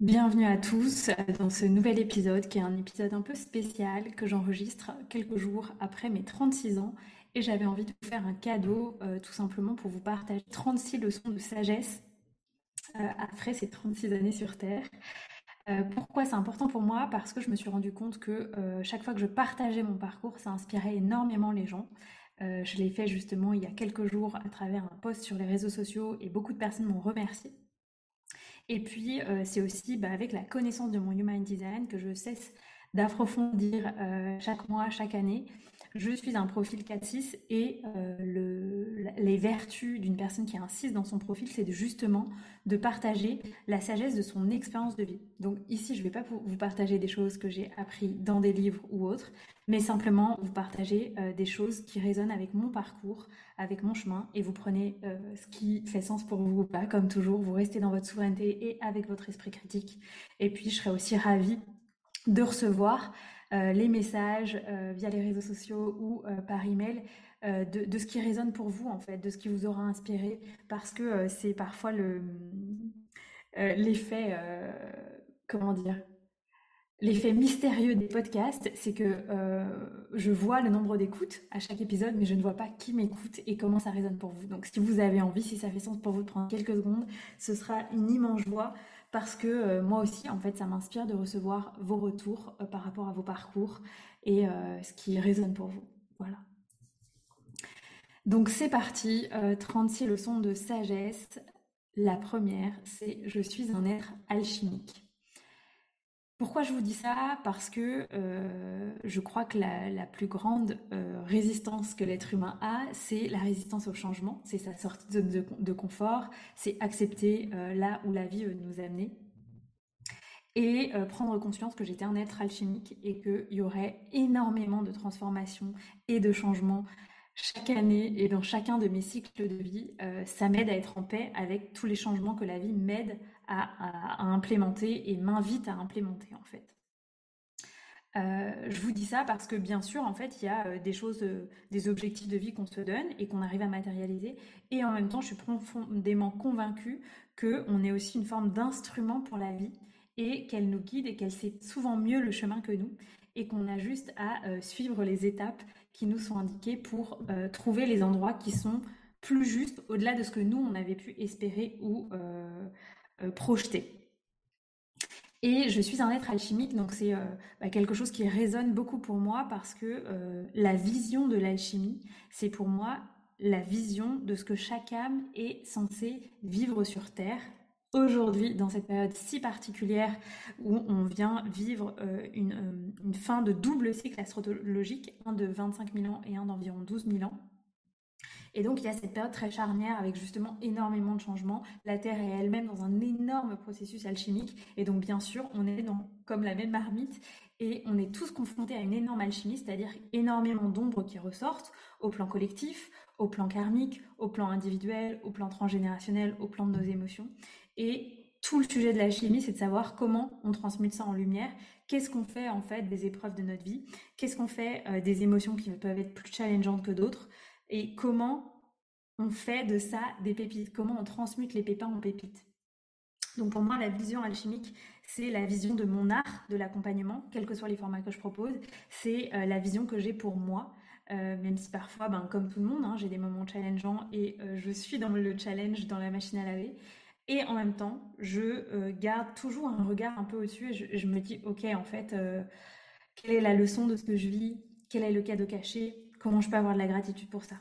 Bienvenue à tous dans ce nouvel épisode qui est un épisode un peu spécial que j'enregistre quelques jours après mes 36 ans et j'avais envie de vous faire un cadeau euh, tout simplement pour vous partager 36 leçons de sagesse euh, après ces 36 années sur Terre. Euh, pourquoi c'est important pour moi? Parce que je me suis rendu compte que chaque fois que je partageais mon parcours, ça inspirait énormément les gens. je l'ai fait justement il y a quelques jours à travers un post sur les réseaux sociaux et beaucoup de personnes m'ont remercié. Et puis, euh, c'est aussi bah, avec la connaissance de mon Human Design que je cesse d'approfondir euh, chaque mois, chaque année. Je suis un profil 4-6 et euh, le, les vertus d'une personne qui 6 dans son profil, c'est justement de partager la sagesse de son expérience de vie. Donc ici, je ne vais pas vous partager des choses que j'ai appris dans des livres ou autres, mais simplement vous partager des choses qui résonnent avec mon parcours, avec mon chemin, et vous prenez ce qui fait sens pour vous ou pas. Comme toujours, vous restez dans votre souveraineté et avec votre esprit critique. Et puis, je serais aussi ravie de recevoir euh, les messages euh, via les réseaux sociaux ou euh, par email de, de, ce qui résonne pour vous en fait, de ce qui vous aura inspiré, parce que c'est parfois le l'effet comment dire L'effet mystérieux des podcasts, c'est que je vois le nombre d'écoutes à chaque épisode, mais je ne vois pas qui m'écoute et comment ça résonne pour vous. Donc si vous avez envie, si ça fait sens pour vous de prendre quelques secondes, ce sera une immense joie parce que euh, moi aussi, en fait, ça m'inspire de recevoir vos retours euh, par rapport à vos parcours et euh, ce qui résonne pour vous. Voilà. Donc c'est parti, 36 leçons de sagesse. La première, c'est je suis un être alchimique. Pourquoi je vous dis ça? Parce que euh, je crois que la, plus grande euh, résistance que l'être humain a, c'est la résistance au changement, c'est sa sortie de de, confort, c'est accepter euh, là où la vie veut nous amener et prendre conscience que j'étais un être alchimique et qu'il y aurait énormément de transformations et de changements chaque année et dans chacun de mes cycles de vie. ça m'aide à être en paix avec tous les changements que la vie m'aide à, implémenter et m'invite à implémenter en fait. Euh, je vous dis ça parce que bien sûr, en fait, il y a euh, des choses, euh, des objectifs de vie qu'on se donne et qu'on arrive à matérialiser. Et en même temps, je suis profondément convaincue qu'on est aussi une forme d'instrument pour la vie et qu'elle nous guide et qu'elle sait souvent mieux le chemin que nous et qu'on a juste à suivre les étapes qui nous sont indiquées pour trouver les endroits qui sont plus justes au-delà de ce que nous, on avait pu espérer ou euh, projeté. Et je suis un être alchimique, donc c'est euh, bah, quelque chose qui résonne beaucoup pour moi parce que euh, la vision de l'alchimie, c'est pour moi la vision de ce que chaque âme est censée vivre sur Terre. Aujourd'hui, dans cette période si particulière où on vient vivre une, une, fin de double cycle astrologique, un de 25 000 ans et un d'environ 12 000 ans, et donc, il y a cette période très charnière avec justement énormément de changements. La Terre est elle-même dans un énorme processus alchimique. Et donc, bien sûr, on est dans, comme la même marmite et on est tous confrontés à une énorme alchimie, c'est-à-dire énormément d'ombres qui ressortent au plan collectif, au plan karmique, au plan individuel, au plan transgénérationnel, au plan de nos émotions. Et tout le sujet de l'alchimie, c'est de savoir comment on transmute ça en lumière, qu'est-ce qu'on fait en fait des épreuves de notre vie, qu'est-ce qu'on fait euh, des émotions qui peuvent être plus challengeantes que d'autres, et comment on fait de ça des pépites, comment on transmute les pépins en pépites? Donc pour moi, la vision alchimique, c'est la vision de mon art de l'accompagnement, quels que soient les formats que je propose. C'est euh, la vision que j'ai pour moi, euh, même si parfois, ben, comme tout le monde, hein, j'ai des moments challengeants et euh, je suis dans le challenge dans la machine à laver. Et en même temps, je garde toujours un regard un peu au-dessus et je, me dis, ok, en fait, quelle est la leçon de ce que je vis? Quel est le cadeau caché? Comment je peux avoir de la gratitude pour ça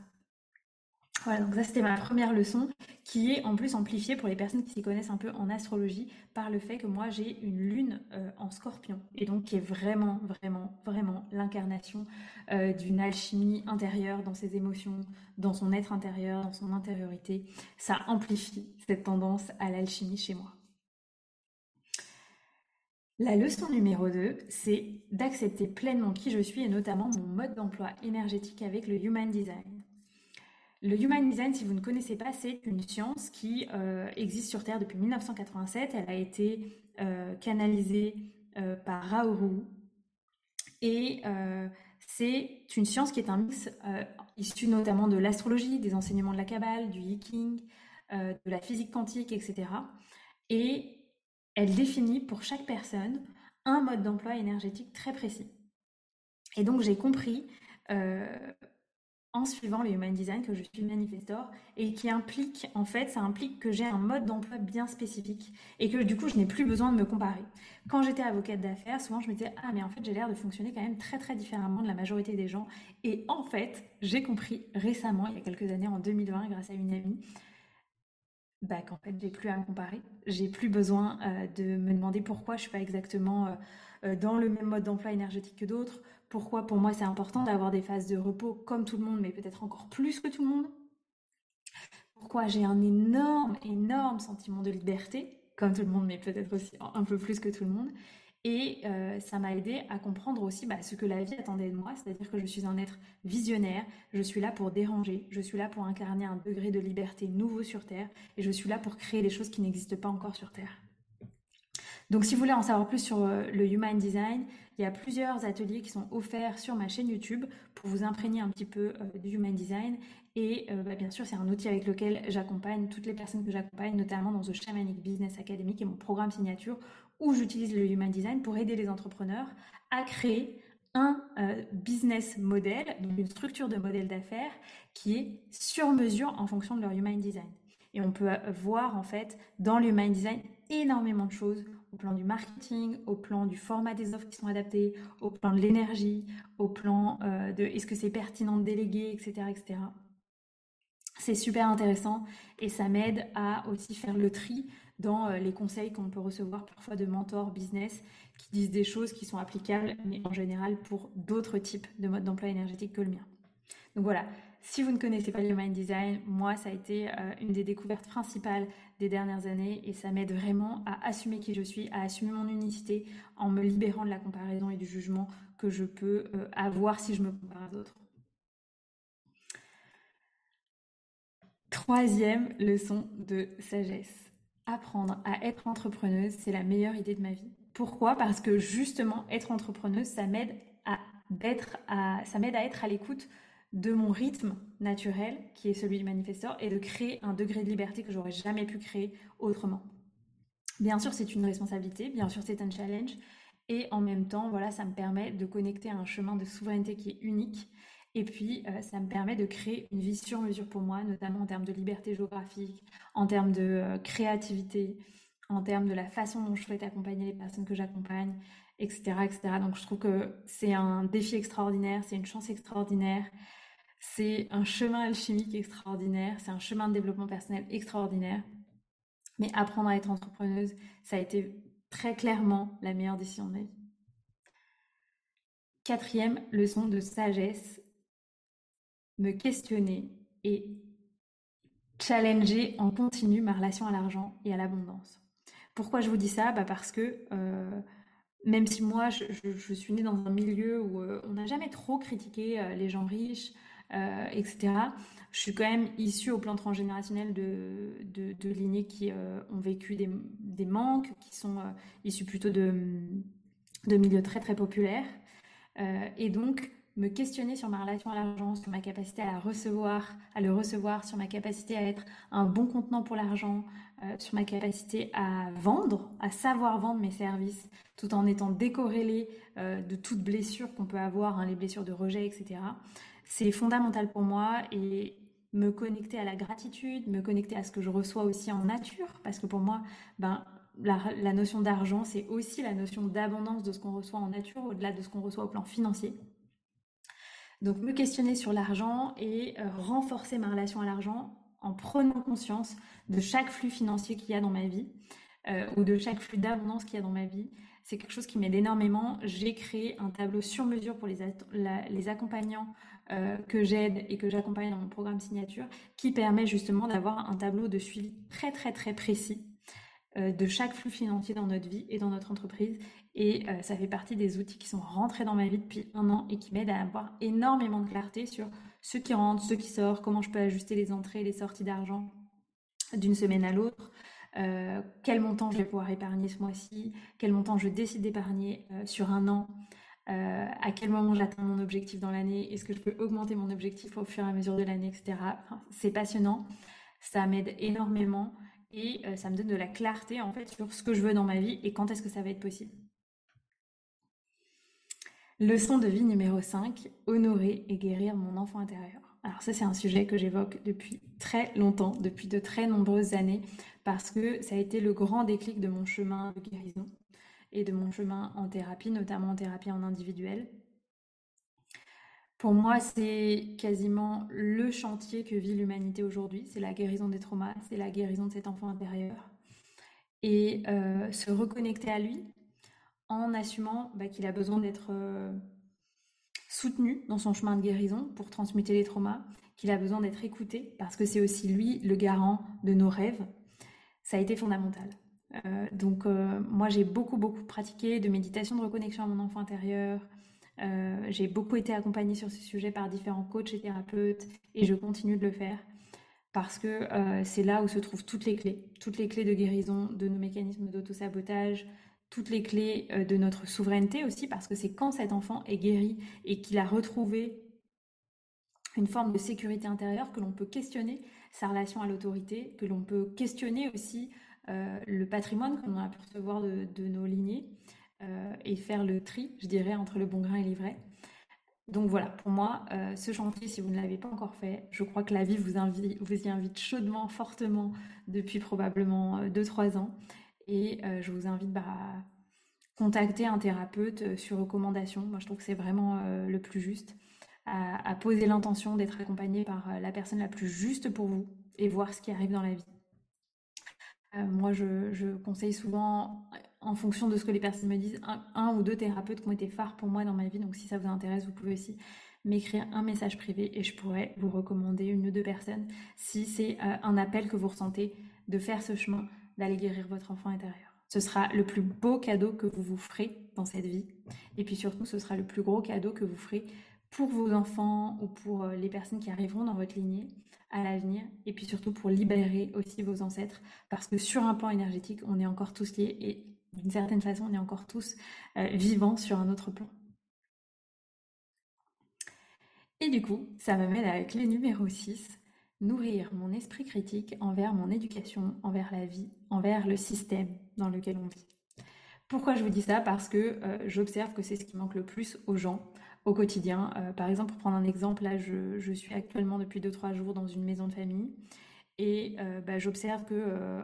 voilà, donc ça c'était ma première leçon qui est en plus amplifiée pour les personnes qui s'y connaissent un peu en astrologie par le fait que moi j'ai une lune euh, en scorpion et donc qui est vraiment, vraiment, vraiment l'incarnation euh, d'une alchimie intérieure dans ses émotions, dans son être intérieur, dans son intériorité. Ça amplifie cette tendance à l'alchimie chez moi. La leçon numéro 2, c'est d'accepter pleinement qui je suis et notamment mon mode d'emploi énergétique avec le Human Design. Le Human Design, si vous ne connaissez pas, c'est une science qui euh, existe sur Terre depuis 1987. Elle a été euh, canalisée euh, par Raoru. Et c'est une science qui est un mix issu notamment de l'astrologie, des enseignements de la Kabbale, du Yiking, de la physique quantique, etc. Et elle définit pour chaque personne un mode d'emploi énergétique très précis. Et donc j'ai compris en suivant le Human Design que je suis manifestor et qui implique, en fait, ça implique que j'ai un mode d'emploi bien spécifique et que du coup, je n'ai plus besoin de me comparer. Quand j'étais avocate d'affaires, souvent je me disais, ah, mais en fait, j'ai l'air de fonctionner quand même très, très différemment de la majorité des gens. Et en fait, j'ai compris récemment, il y a quelques années, en 2020, grâce à une amie, bah, qu'en fait, j'ai plus à me comparer. J'ai plus besoin euh, de me demander pourquoi je suis pas exactement euh, euh, dans le même mode d'emploi énergétique que d'autres pourquoi pour moi c'est important d'avoir des phases de repos comme tout le monde, mais peut-être encore plus que tout le monde. Pourquoi j'ai un énorme, énorme sentiment de liberté, comme tout le monde, mais peut-être aussi un peu plus que tout le monde. Et euh, ça m'a aidé à comprendre aussi bah, ce que la vie attendait de moi, c'est-à-dire que je suis un être visionnaire, je suis là pour déranger, je suis là pour incarner un degré de liberté nouveau sur Terre, et je suis là pour créer des choses qui n'existent pas encore sur Terre. Donc si vous voulez en savoir plus sur euh, le Human Design, il y a plusieurs ateliers qui sont offerts sur ma chaîne YouTube pour vous imprégner un petit peu euh, du Human Design. Et bah, bien sûr, c'est un outil avec lequel j'accompagne toutes les personnes que j'accompagne, notamment dans The Shamanic Business Academy, qui est mon programme signature, où j'utilise le Human Design pour aider les entrepreneurs à créer un business model, donc une structure de modèle d'affaires qui est sur mesure en fonction de leur Human Design. Et on peut voir en fait dans le Human Design énormément de choses au plan du marketing, au plan du format des offres qui sont adaptées, au plan de l'énergie, au plan euh, de est-ce que c'est pertinent de déléguer, etc. etc. C'est super intéressant et ça m'aide à aussi faire le tri dans euh, les conseils qu'on peut recevoir parfois de mentors business qui disent des choses qui sont applicables, mais en général pour d'autres types de modes d'emploi énergétique que le mien. Donc voilà, si vous ne connaissez pas le Mind Design, moi, ça a été euh, une des découvertes principales des dernières années et ça m'aide vraiment à assumer qui je suis, à assumer mon unicité en me libérant de la comparaison et du jugement que je peux euh, avoir si je me compare aux autres. Troisième leçon de sagesse. Apprendre à être entrepreneuse, c'est la meilleure idée de ma vie. Pourquoi? Parce que justement, être entrepreneuse, ça m'aide à, être à l'écoute de mon rythme naturel, qui est celui du manifesteur, et de créer un degré de liberté que j'aurais jamais pu créer autrement. Bien sûr, c'est une responsabilité, bien sûr, c'est un challenge, et en même temps, voilà, ça me permet de connecter à un chemin de souveraineté qui est unique. Et puis, euh, ça me permet de créer une vie sur mesure pour moi, notamment en termes de liberté géographique, en termes de euh, créativité, en termes de la façon dont je souhaite accompagner les personnes que j'accompagne, etc., etc. Donc, je trouve que c'est un défi extraordinaire, c'est une chance extraordinaire. C'est un chemin alchimique extraordinaire, c'est un chemin de développement personnel extraordinaire. Mais apprendre à être entrepreneuse, ça a été très clairement la meilleure décision de ma vie. Quatrième leçon de sagesse, me questionner et challenger en continu ma relation à l'argent et à l'abondance. Pourquoi je vous dis ça? Bah Parce que euh, même si moi, je, suis née dans un milieu où euh, on n'a jamais trop critiqué euh, les gens riches, etc. Je suis quand même issue au plan transgénérationnel de, de, lignées qui ont vécu des, manques, qui sont issues plutôt de, de milieux très très populaires. et donc, me questionner sur ma relation à l'argent, sur ma capacité à recevoir, à le recevoir, sur ma capacité à être un bon contenant pour l'argent, euh, sur ma capacité à vendre, à savoir vendre mes services, tout en étant décorrélé euh, de toute blessure qu'on peut avoir, hein, les blessures de rejet, etc. C'est fondamental pour moi et me connecter à la gratitude, me connecter à ce que je reçois aussi en nature, parce que pour moi, ben, la, la notion d'argent, c'est aussi la notion d'abondance de ce qu'on reçoit en nature, au-delà de ce qu'on reçoit au plan financier. Donc me questionner sur l'argent et euh, renforcer ma relation à l'argent en prenant conscience de chaque flux financier qu'il y a dans ma vie euh, ou de chaque flux d'abondance qu'il y a dans ma vie. C'est quelque chose qui m'aide énormément. J'ai créé un tableau sur mesure pour les, accompagnants euh, que j'aide et que j'accompagne dans mon programme signature qui permet justement d'avoir un tableau de suivi très très très précis de chaque flux financier dans notre vie et dans notre entreprise et euh, ça fait partie des outils qui sont rentrés dans ma vie depuis un an et qui m'aident à avoir énormément de clarté sur ce qui rentre, ce qui sort, comment je peux ajuster les entrées et les sorties d'argent d'une semaine à l'autre, euh, quel montant je vais pouvoir épargner ce mois-ci, quel montant je décide d'épargner euh, sur un an, à quel moment j'atteins mon objectif dans l'année, est-ce que je peux augmenter mon objectif au fur et à mesure de l'année, etc. c'est passionnant, ça m'aide énormément et ça me donne de la clarté en fait sur ce que je veux dans ma vie et quand est-ce que ça va être possible. Leçon de vie numéro 5, honorer et guérir mon enfant intérieur. Alors ça c'est un sujet que j'évoque depuis très longtemps, depuis de très nombreuses années, parce que ça a été le grand déclic de mon chemin de guérison et de mon chemin en thérapie, notamment en thérapie en individuel. Pour moi, c'est quasiment le chantier que vit l'humanité aujourd'hui. C'est la guérison des traumas, c'est la guérison de cet enfant intérieur. Et euh, se reconnecter à lui, en assumant bah, qu'il a besoin d'être euh, soutenu dans son chemin de guérison pour transmuter les traumas, qu'il a besoin d'être écouté parce que c'est aussi lui le garant de nos rêves. Ça a été fondamental. Euh, donc euh, moi j'ai beaucoup beaucoup pratiqué de méditation de reconnexion à mon enfant intérieur. j'ai beaucoup été accompagnée sur ce sujet par différents coachs et thérapeutes et je continue de le faire parce que c'est là où se trouvent toutes les clés, toutes les clés de guérison de nos mécanismes d'auto-sabotage, toutes les clés euh, de notre souveraineté aussi, parce que c'est quand cet enfant est guéri et qu'il a retrouvé une forme de sécurité intérieure que l'on peut questionner sa relation à l'autorité, que l'on peut questionner aussi euh, le patrimoine qu'on a pu recevoir de, nos lignées euh, et faire le tri, je dirais, entre le bon grain et l'ivraie. Donc voilà, pour moi, ce chantier, si vous ne l'avez pas encore fait, je crois que la vie vous, invite, vous y invite chaudement, fortement depuis probablement 2-3 ans. Et euh, je vous invite bah, à contacter un thérapeute euh, sur recommandation. Moi, je trouve que c'est vraiment euh, le plus juste. À, poser l'intention d'être accompagné par la personne la plus juste pour vous et voir ce qui arrive dans la vie. moi, je, conseille souvent, en fonction de ce que les personnes me disent, un, ou deux thérapeutes qui ont été phares pour moi dans ma vie. Donc, si ça vous intéresse, vous pouvez aussi m'écrire un message privé et je pourrais vous recommander une ou deux personnes si c'est un appel que vous ressentez de faire ce chemin d'aller guérir votre enfant intérieur. Ce sera le plus beau cadeau que vous vous ferez dans cette vie. Et puis surtout, ce sera le plus gros cadeau que vous ferez pour vos enfants ou pour euh, les personnes qui arriveront dans votre lignée à l'avenir. Et puis surtout pour libérer aussi vos ancêtres. Parce que sur un plan énergétique, on est encore tous liés et d'une certaine façon, on est encore tous euh, vivants sur un autre plan. Et du coup, ça m'amène la clé numéro 6, nourrir mon esprit critique envers mon éducation, envers la vie, envers le système dans lequel on vit. Pourquoi je vous dis ça? Parce que euh, j'observe que c'est ce qui manque le plus aux gens au quotidien. Euh, par exemple, pour prendre un exemple, là, je, suis actuellement depuis 2-3 jours dans une maison de famille et euh, bah, j'observe que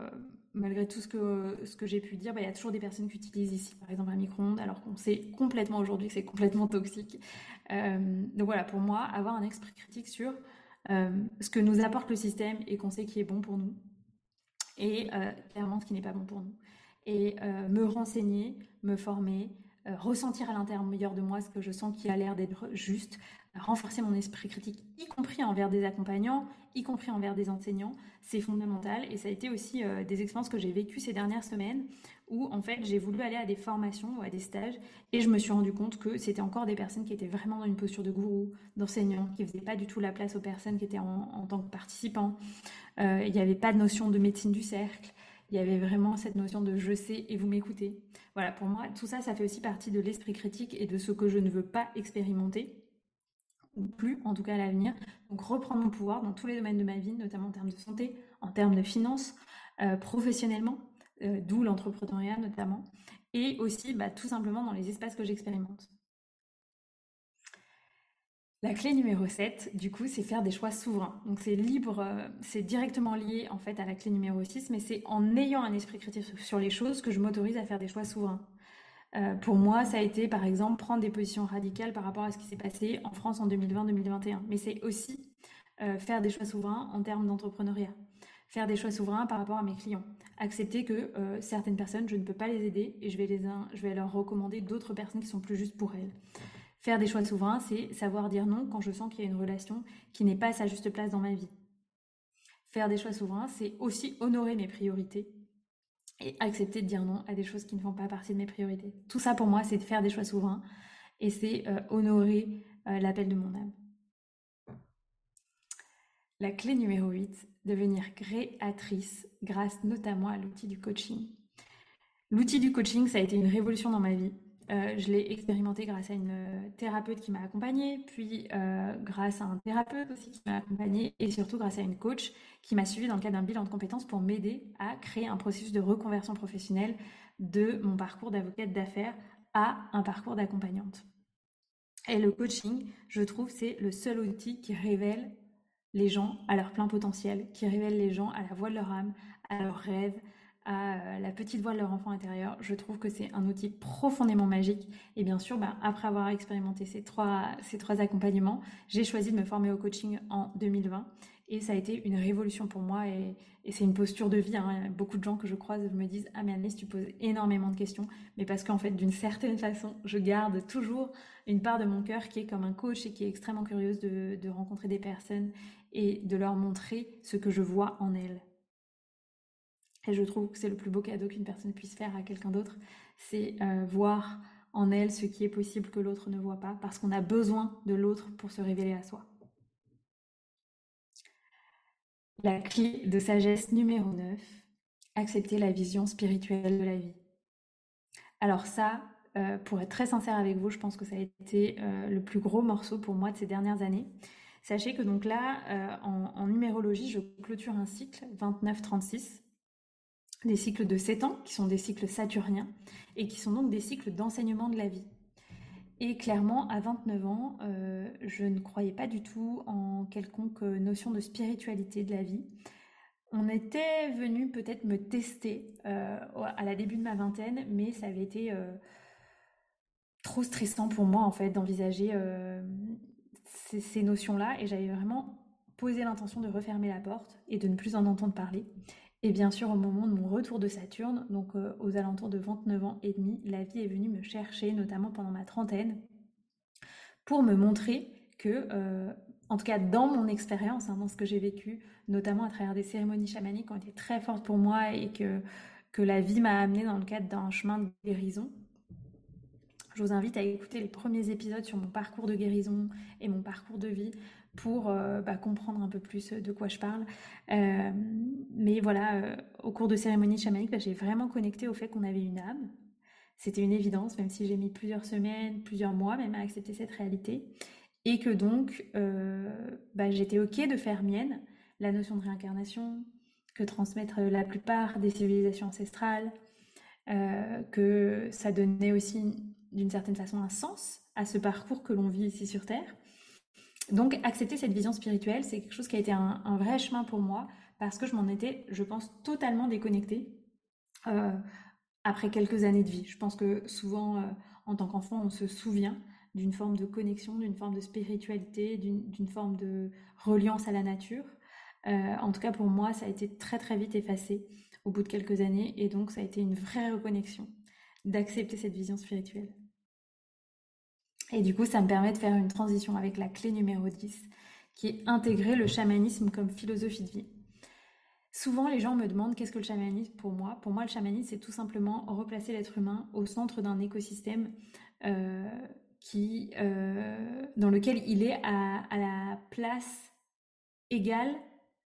malgré tout ce que, j'ai pu dire, bah, il y a toujours des personnes qui utilisent ici, par exemple, un micro-ondes, alors qu'on sait complètement aujourd'hui que c'est complètement toxique. donc voilà, pour moi, avoir un esprit critique sur ce que nous apporte le système et qu'on sait qui est bon pour nous, et clairement ce qui n'est pas bon pour nous. Et me renseigner, me former, ressentir à l'intérieur de moi ce que je sens qui a l'air d'être juste, renforcer mon esprit critique, y compris envers des accompagnants, y compris envers des enseignants, c'est fondamental. Et ça a été aussi des expériences que j'ai vécues ces dernières semaines où en fait j'ai voulu aller à des formations ou à des stages et je me suis rendu compte que c'était encore des personnes qui étaient vraiment dans une posture de gourou, d'enseignant, qui faisaient pas du tout la place aux personnes qui étaient en, tant que participants. Euh, il n'y avait pas de notion de médecine du cercle. Il y avait vraiment cette notion de je sais et vous m'écoutez. voilà, pour moi, tout ça, ça fait aussi partie de l'esprit critique et de ce que je ne veux pas expérimenter, ou plus, en tout cas à l'avenir. Donc reprendre mon pouvoir dans tous les domaines de ma vie, notamment en termes de santé, en termes de finances, euh, professionnellement, euh, d'où l'entrepreneuriat notamment, et aussi bah, tout simplement dans les espaces que j'expérimente. La clé numéro 7, du coup, c'est faire des choix souverains. Donc c'est libre, euh, c'est directement lié en fait à la clé numéro 6, mais c'est en ayant un esprit critique sur les choses que je m'autorise à faire des choix souverains. Euh, pour moi, ça a été par exemple prendre des positions radicales par rapport à ce qui s'est passé en France en 2020-2021. Mais c'est aussi faire des choix souverains en termes d'entrepreneuriat. Faire des choix souverains par rapport à mes clients. Accepter que certaines personnes, je ne peux pas les aider et je vais, les, je vais leur recommander d'autres personnes qui sont plus justes pour elles. Faire des choix souverains, c'est savoir dire non quand je sens qu'il y a une relation qui n'est pas à sa juste place dans ma vie. Faire des choix souverains, c'est aussi honorer mes priorités et accepter de dire non à des choses qui ne font pas partie de mes priorités. Tout ça pour moi, c'est de faire des choix souverains et c'est euh, honorer euh, l'appel de mon âme. La clé numéro 8, devenir créatrice grâce notamment à l'outil du coaching. L'outil du coaching, ça a été une révolution dans ma vie. Euh, je l'ai expérimenté grâce à une euh, thérapeute qui m'a accompagnée, puis euh, grâce à un thérapeute aussi qui m'a accompagnée, et surtout grâce à une coach qui m'a suivi dans le cadre d'un bilan de compétences pour m'aider à créer un processus de reconversion professionnelle de mon parcours d'avocate d'affaires à un parcours d'accompagnante. Et le coaching, je trouve, c'est le seul outil qui révèle les gens à leur plein potentiel, qui révèle les gens à la voix de leur âme, à leurs rêves, à euh, la petite voix de leur enfant intérieur. Je trouve que c'est un outil profondément magique. Et bien sûr, bah, après avoir expérimenté ces trois, ces trois accompagnements, j'ai choisi de me former au coaching en 2020. Et ça a été une révolution pour moi et, c'est une posture de vie. Hein. Beaucoup de gens que je croise me disent Ah, mais Annelise, tu poses énormément de questions. Mais parce qu'en fait, d'une certaine façon, je garde toujours une part de mon cœur qui est comme un coach et qui est extrêmement curieuse de rencontrer des personnes et de leur montrer ce que je vois en elles. Et je trouve que c'est le plus beau cadeau qu'une personne puisse faire à quelqu'un d'autre, c'est euh, voir en elle ce qui est possible que l'autre ne voit pas, parce qu'on a besoin de l'autre pour se révéler à soi. La clé de sagesse numéro 9, accepter la vision spirituelle de la vie. Alors ça, euh, pour être très sincère avec vous, je pense que ça a été euh, le plus gros morceau pour moi de ces dernières années. Sachez que donc là, en, en, numérologie, je clôture un cycle 29-36 des cycles de 7 ans, qui sont des cycles saturniens, et qui sont donc des cycles d'enseignement de la vie. Et clairement, à 29 ans, euh, je ne croyais pas du tout en quelconque notion de spiritualité de la vie. On était venu peut-être me tester euh, à la début de ma vingtaine, mais ça avait été euh, trop stressant pour moi en fait d'envisager ces, notions-là, et j'avais vraiment posé l'intention de refermer la porte et de ne plus en entendre parler. Et bien sûr, au moment de mon retour de Saturne, donc euh, aux alentours de 29 ans et demi, la vie est venue me chercher, notamment pendant ma trentaine, pour me montrer que, euh, en tout cas dans mon expérience, hein, dans ce que j'ai vécu, notamment à travers des cérémonies chamaniques qui ont été très fortes pour moi et que la vie m'a amené dans le cadre d'un chemin de guérison. Je vous invite à écouter les premiers épisodes sur mon parcours de guérison et mon parcours de vie pour euh, bah, comprendre un peu plus de quoi je parle. Euh, mais voilà, euh, au cours de cérémonies chamaniques, bah, j'ai vraiment connecté au fait qu'on avait une âme. C'était une évidence, même si j'ai mis plusieurs semaines, plusieurs mois même à accepter cette réalité. Et que donc, bah, j'étais OK de faire mienne la notion de réincarnation, que transmettre la plupart des civilisations ancestrales, que ça donnait aussi d'une certaine façon un sens à ce parcours que l'on vit ici sur Terre. Donc accepter cette vision spirituelle, c'est quelque chose qui a été un, vrai chemin pour moi parce que je m'en étais, je pense, totalement déconnectée euh, après quelques années de vie. Je pense que souvent, euh, en tant qu'enfant, on se souvient d'une forme de connexion, d'une forme de spiritualité, d'une forme de reliance à la nature. Euh, en tout cas, pour moi, ça a été très très vite effacé au bout de quelques années et donc ça a été une vraie reconnexion d'accepter cette vision spirituelle. Et du coup, ça me permet de faire une transition avec la clé numéro 10, qui est intégrer le chamanisme comme philosophie de vie. Souvent, les gens me demandent qu'est-ce que le chamanisme pour moi? Pour moi, le chamanisme, c'est tout simplement replacer l'être humain au centre d'un écosystème euh, qui, euh, dans lequel il est à, la place égale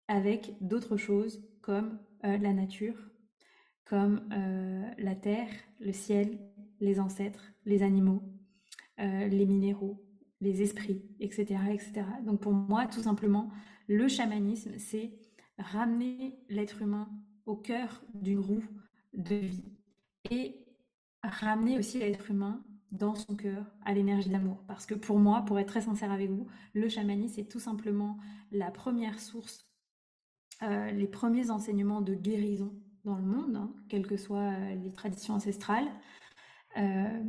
avec d'autres choses comme euh, la nature, comme la terre, le ciel, les ancêtres, les animaux, les minéraux, les esprits, etc., etc. Donc pour moi, tout simplement, le chamanisme, c'est ramener l'être humain au cœur d'une roue de vie et ramener aussi l'être humain dans son cœur à l'énergie d'amour. Parce que pour moi, pour être très sincère avec vous, le chamanisme, c'est tout simplement la première source, euh, les premiers enseignements de guérison dans le monde, hein, quelles que soient euh, les traditions ancestrales. Euh,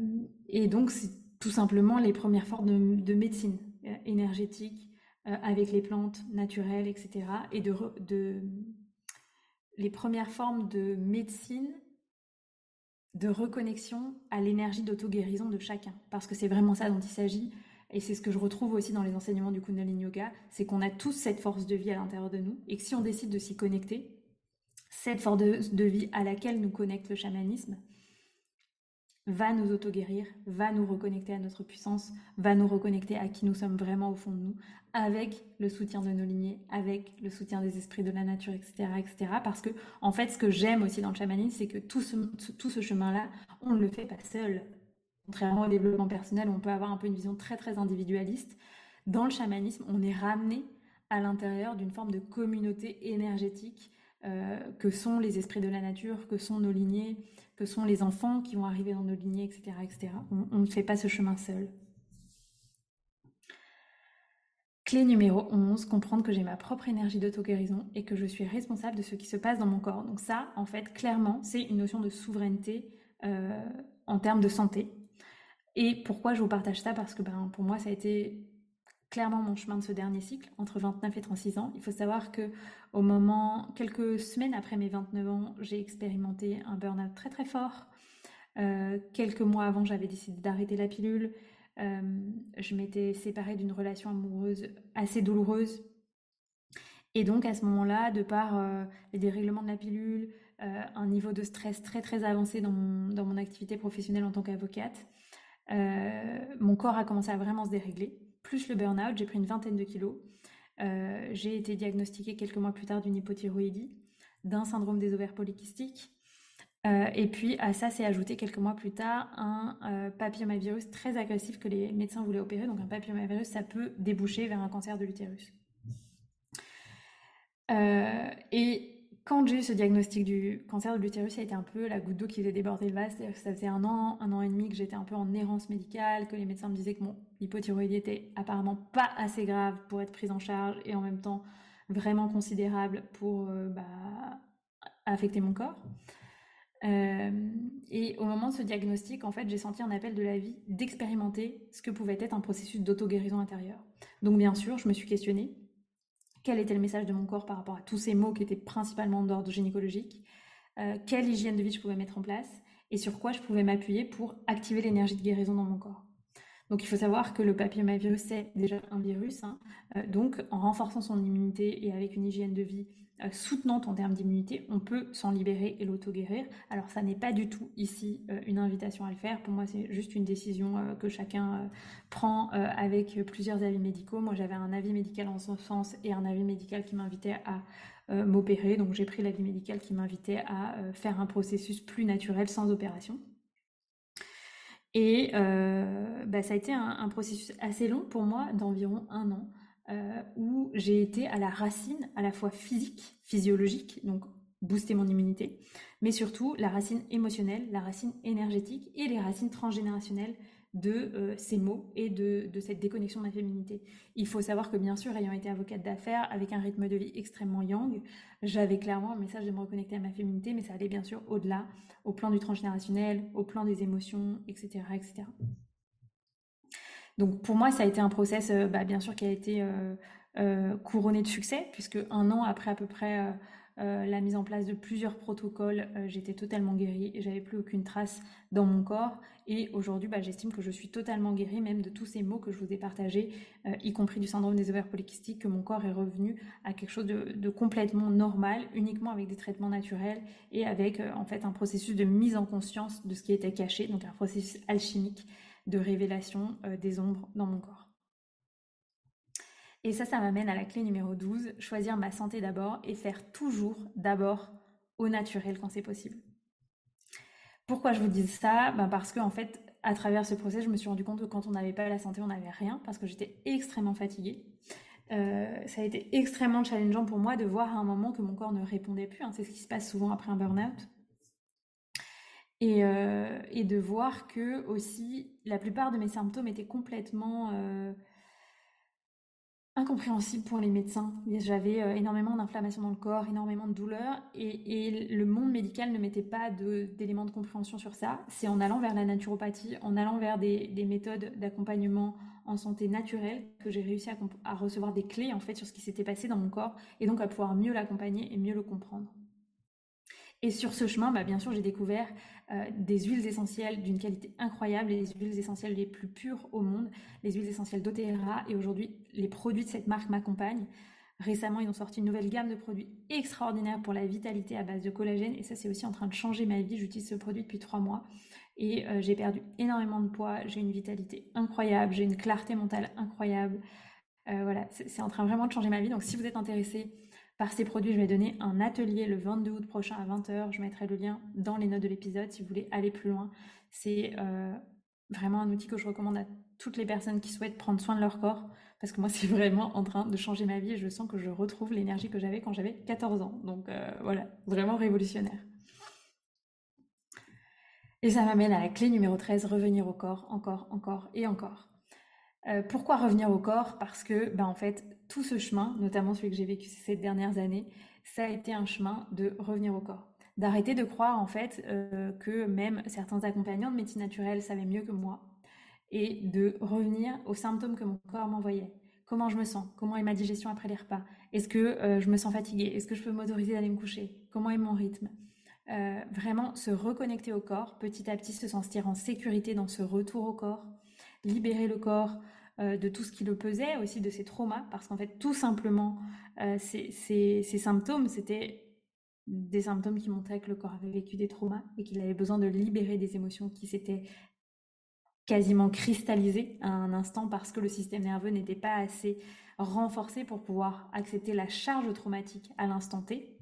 et donc, c'est tout simplement les premières formes de, médecine énergétique avec les plantes naturelles, etc. Et de, de les premières formes de médecine de reconnexion à l'énergie d'auto-guérison de chacun. Parce que c'est vraiment ça dont il s'agit. Et c'est ce que je retrouve aussi dans les enseignements du Kundalini Yoga, c'est qu'on a tous cette force de vie à l'intérieur de nous, et que si on décide de s'y connecter, cette force de, vie à laquelle nous connecte le chamanisme, va nous auto-guérir, va nous reconnecter à notre puissance, va nous reconnecter à qui nous sommes vraiment au fond de nous, avec le soutien de nos lignées, avec le soutien des esprits de la nature, etc. etc. Parce que, en fait, ce que j'aime aussi dans le chamanisme, c'est que tout ce, tout ce chemin-là, on ne le fait pas seul. Contrairement au développement personnel, on peut avoir un peu une vision très, très individualiste. Dans le chamanisme, on est ramené à l'intérieur d'une forme de communauté énergétique euh, que sont les esprits de la nature, que sont nos lignées, que sont les enfants qui vont arriver dans nos lignées, etc. etc. On, ne fait pas ce chemin seul. Clé numéro 11, comprendre que j'ai ma propre énergie d'auto-guérison et que je suis responsable de ce qui se passe dans mon corps. Donc ça, en fait, clairement, c'est une notion de souveraineté euh, en termes de santé. Et pourquoi je vous partage ça? Parce que ben, pour moi, ça a été clairement mon chemin de ce dernier cycle, entre 29 et 36 ans. Il faut savoir que au moment, quelques semaines après mes 29 ans, j'ai expérimenté un burn-out très très fort. Euh, quelques mois avant, j'avais décidé d'arrêter la pilule. Euh, je m'étais séparée d'une relation amoureuse assez douloureuse. Et donc à ce moment-là, de par euh, les dérèglements de la pilule, un niveau de stress très très avancé dans dans mon activité professionnelle en tant qu'avocate, mon corps a commencé à vraiment se dérégler. Plus le burn-out, j'ai pris une vingtaine de kilos. Euh, j'ai été diagnostiquée quelques mois plus tard d'une hypothyroïdie, d'un syndrome des ovaires polykystiques. Euh, et puis à ça s'est ajouté quelques mois plus tard un euh, papillomavirus très agressif que les médecins voulaient opérer. Donc un papillomavirus, ça peut déboucher vers un cancer de l'utérus. et quand j'ai eu ce diagnostic du cancer de l'utérus, ça a été un peu la goutte d'eau qui faisait déborder le vase. Ça faisait un an, un an et demi que j'étais un peu en errance médicale, que les médecins me disaient que mon hypothyroïdie était apparemment pas assez grave pour être prise en charge et en même temps vraiment considérable pour euh, bah, affecter mon corps. Euh, et au moment de ce diagnostic, en fait, j'ai senti un appel de la vie d'expérimenter ce que pouvait être un processus d'auto-guérison intérieure. Donc bien sûr, je me suis questionnée quel était le message de mon corps par rapport à tous ces mots qui étaient principalement d'ordre gynécologique, euh, quelle hygiène de vie je pouvais mettre en place et sur quoi je pouvais m'appuyer pour activer l'énergie de guérison dans mon corps. Donc il faut savoir que le papillomavirus c'est déjà un virus, hein. euh, donc en renforçant son immunité et avec une hygiène de vie euh, soutenante en termes d'immunité, on peut s'en libérer et l'auto-guérir. Alors ça n'est pas du tout ici euh, une invitation à le faire. Pour moi, c'est juste une décision que chacun prend avec plusieurs avis médicaux. Moi, j'avais un avis médical en ce sens et un avis médical qui m'invitait à m'opérer. Donc j'ai pris l'avis médical qui m'invitait à faire un processus plus naturel sans opération. Et bah, ça a été un processus assez long pour moi, d'environ un an. Euh, où j'ai été à la racine à la fois physique, physiologique, donc booster mon immunité, mais surtout la racine émotionnelle, la racine énergétique et les racines transgénérationnelles de euh, ces mots et de, cette déconnexion de la féminité. Il faut savoir que bien sûr, ayant été avocate d'affaires avec un rythme de vie extrêmement yang, j'avais clairement un message de me reconnecter à ma féminité, mais ça allait bien sûr au-delà, au plan du transgénérationnel, au plan des émotions, etc. etc. Donc pour moi, ça a été un process, euh, bah, bien sûr, qui a été euh, couronné de succès, puisque un an après à peu près la mise en place de plusieurs protocoles, j'étais totalement guérie et j'avais plus aucune trace dans mon corps. Et aujourd'hui, bah, j'estime que je suis totalement guérie, même de tous ces mots que je vous ai partagés, y compris du syndrome des ovaires polykystiques, que mon corps est revenu à quelque chose de, de complètement normal, uniquement avec des traitements naturels et avec en fait un processus de mise en conscience de ce qui était caché, donc un processus alchimique de révélation euh, des ombres dans mon corps. Et ça, ça m'amène à la clé numéro 12, choisir ma santé d'abord et faire toujours d'abord au naturel quand c'est possible. Pourquoi je vous dis ça? Bah, Parce que en fait, à travers ce procès, je me suis rendu compte que quand on n'avait pas la santé, on n'avait rien, parce que j'étais extrêmement fatiguée. Euh, ça a été extrêmement challengeant pour moi de voir à un moment que mon corps ne répondait plus. Hein. C'est ce qui se passe souvent après un burn-out. Et, euh, et, de voir que aussi la plupart de mes symptômes étaient complètement euh, incompréhensible pour les médecins. J'avais euh, énormément d'inflammation dans le corps, énormément de douleurs, et, le monde médical ne mettait pas d'éléments de, compréhension sur ça. C'est en allant vers la naturopathie, en allant vers des, méthodes d'accompagnement en santé naturelle que j'ai réussi à, à, recevoir des clés en fait sur ce qui s'était passé dans mon corps, et donc à pouvoir mieux l'accompagner et mieux le comprendre. Et sur ce chemin, bah, bien sûr, j'ai découvert euh, des huiles essentielles d'une qualité incroyable, les huiles essentielles les plus pures au monde, les huiles essentielles d'Otera. Et aujourd'hui, les produits de cette marque m'accompagnent. Récemment, ils ont sorti une nouvelle gamme de produits extraordinaires pour la vitalité à base de collagène. Et ça, c'est aussi en train de changer ma vie. J'utilise ce produit depuis trois mois. Et euh, j'ai perdu énormément de poids. J'ai une vitalité incroyable. J'ai une clarté mentale incroyable. Euh, voilà, c'est en train vraiment de changer ma vie. Donc, si vous êtes intéressé par ces produits, je vais donner un atelier le 22 août prochain à 20h. Je mettrai le lien dans les notes de l'épisode si vous voulez aller plus loin. C'est euh, vraiment un outil que je recommande à toutes les personnes qui souhaitent prendre soin de leur corps. Parce que moi, c'est vraiment en train de changer ma vie et je sens que je retrouve l'énergie que j'avais quand j'avais 14 ans. Donc euh, voilà, vraiment révolutionnaire. Et ça m'amène à la clé numéro 13, revenir au corps, encore, encore et encore. Euh, pourquoi revenir au corps? Parce que, ben, en fait, tout ce chemin, notamment celui que j'ai vécu ces dernières années, ça a été un chemin de revenir au corps. D'arrêter de croire, en fait, euh, que même certains accompagnants de médecine naturelle savaient mieux que moi. Et de revenir aux symptômes que mon corps m'envoyait. Comment je me sens? Comment est ma digestion après les repas? Est-ce que euh, je me sens fatiguée? Est-ce que je peux m'autoriser d'aller me coucher? Comment est mon rythme? Vraiment se reconnecter au corps, petit à petit se sentir en sécurité dans ce retour au corps, libérer le corps de tout ce qui le pesait, aussi de ses traumas, parce qu'en fait, tout simplement, euh, ces, symptômes, c'était des symptômes qui montraient que le corps avait vécu des traumas et qu'il avait besoin de libérer des émotions qui s'étaient quasiment cristallisées à un instant parce que le système nerveux n'était pas assez renforcé pour pouvoir accepter la charge traumatique à l'instant T.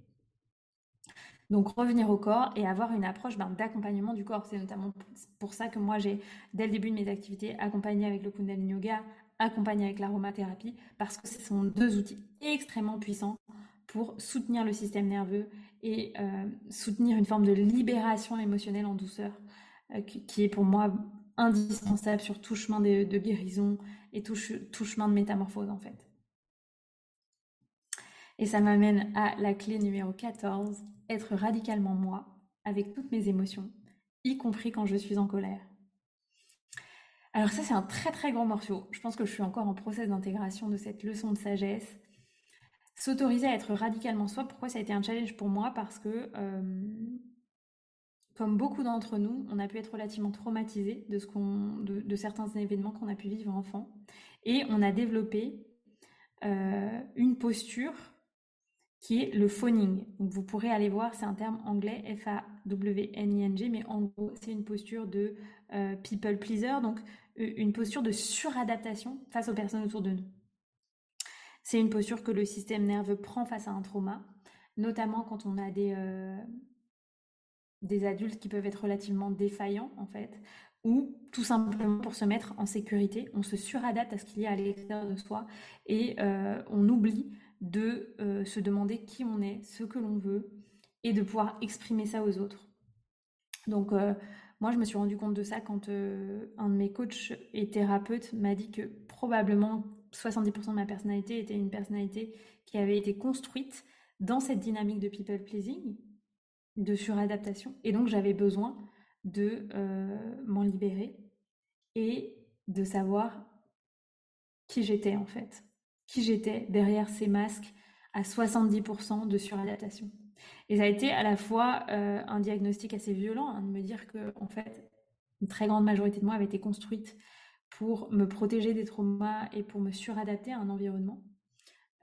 Donc revenir au corps et avoir une approche ben, d'accompagnement du corps. C'est notamment pour ça que moi j'ai, dès le début de mes activités, accompagné avec le Kundalini Yoga, accompagné avec l'aromathérapie, parce que ce sont deux outils extrêmement puissants pour soutenir le système nerveux et euh, soutenir une forme de libération émotionnelle en douceur, euh, qui, est pour moi indispensable sur tout chemin de, guérison et tout, tout chemin de métamorphose en fait. Et ça m'amène à la clé numéro 14, être radicalement moi, avec toutes mes émotions, y compris quand je suis en colère. Alors ça, c'est un très très grand morceau. Je pense que je suis encore en process d'intégration de cette leçon de sagesse. S'autoriser à être radicalement soi, pourquoi ça a été un challenge pour moi? Parce que, euh, comme beaucoup d'entre nous, on a pu être relativement traumatisé de, certains événements qu'on a pu vivre enfant. Et on a développé euh, une posture qui est le phoning. Vous pourrez aller voir, c'est un terme anglais, F-A-W-N-I-N-G, mais en gros, c'est une posture de euh, people pleaser, donc une posture de suradaptation face aux personnes autour de nous. C'est une posture que le système nerveux prend face à un trauma, notamment quand on a des, euh, des adultes qui peuvent être relativement défaillants, en fait, ou tout simplement pour se mettre en sécurité, on se suradapte à ce qu'il y a à l'extérieur de soi et euh, on oublie de euh, se demander qui on est, ce que l'on veut, et de pouvoir exprimer ça aux autres. Donc euh, moi, je me suis rendu compte de ça quand euh, un de mes coachs et thérapeutes m'a dit que probablement 70% de ma personnalité était une personnalité qui avait été construite dans cette dynamique de people pleasing, de suradaptation, et donc j'avais besoin de m'en libérer et de savoir qui j'étais en fait qui j'étais derrière ces masques à 70% de suradaptation. Et ça a été à la fois euh, un diagnostic assez violent, hein, de me dire que, en fait, une très grande majorité de moi avait été construite pour me protéger des traumas et pour me suradapter à un environnement.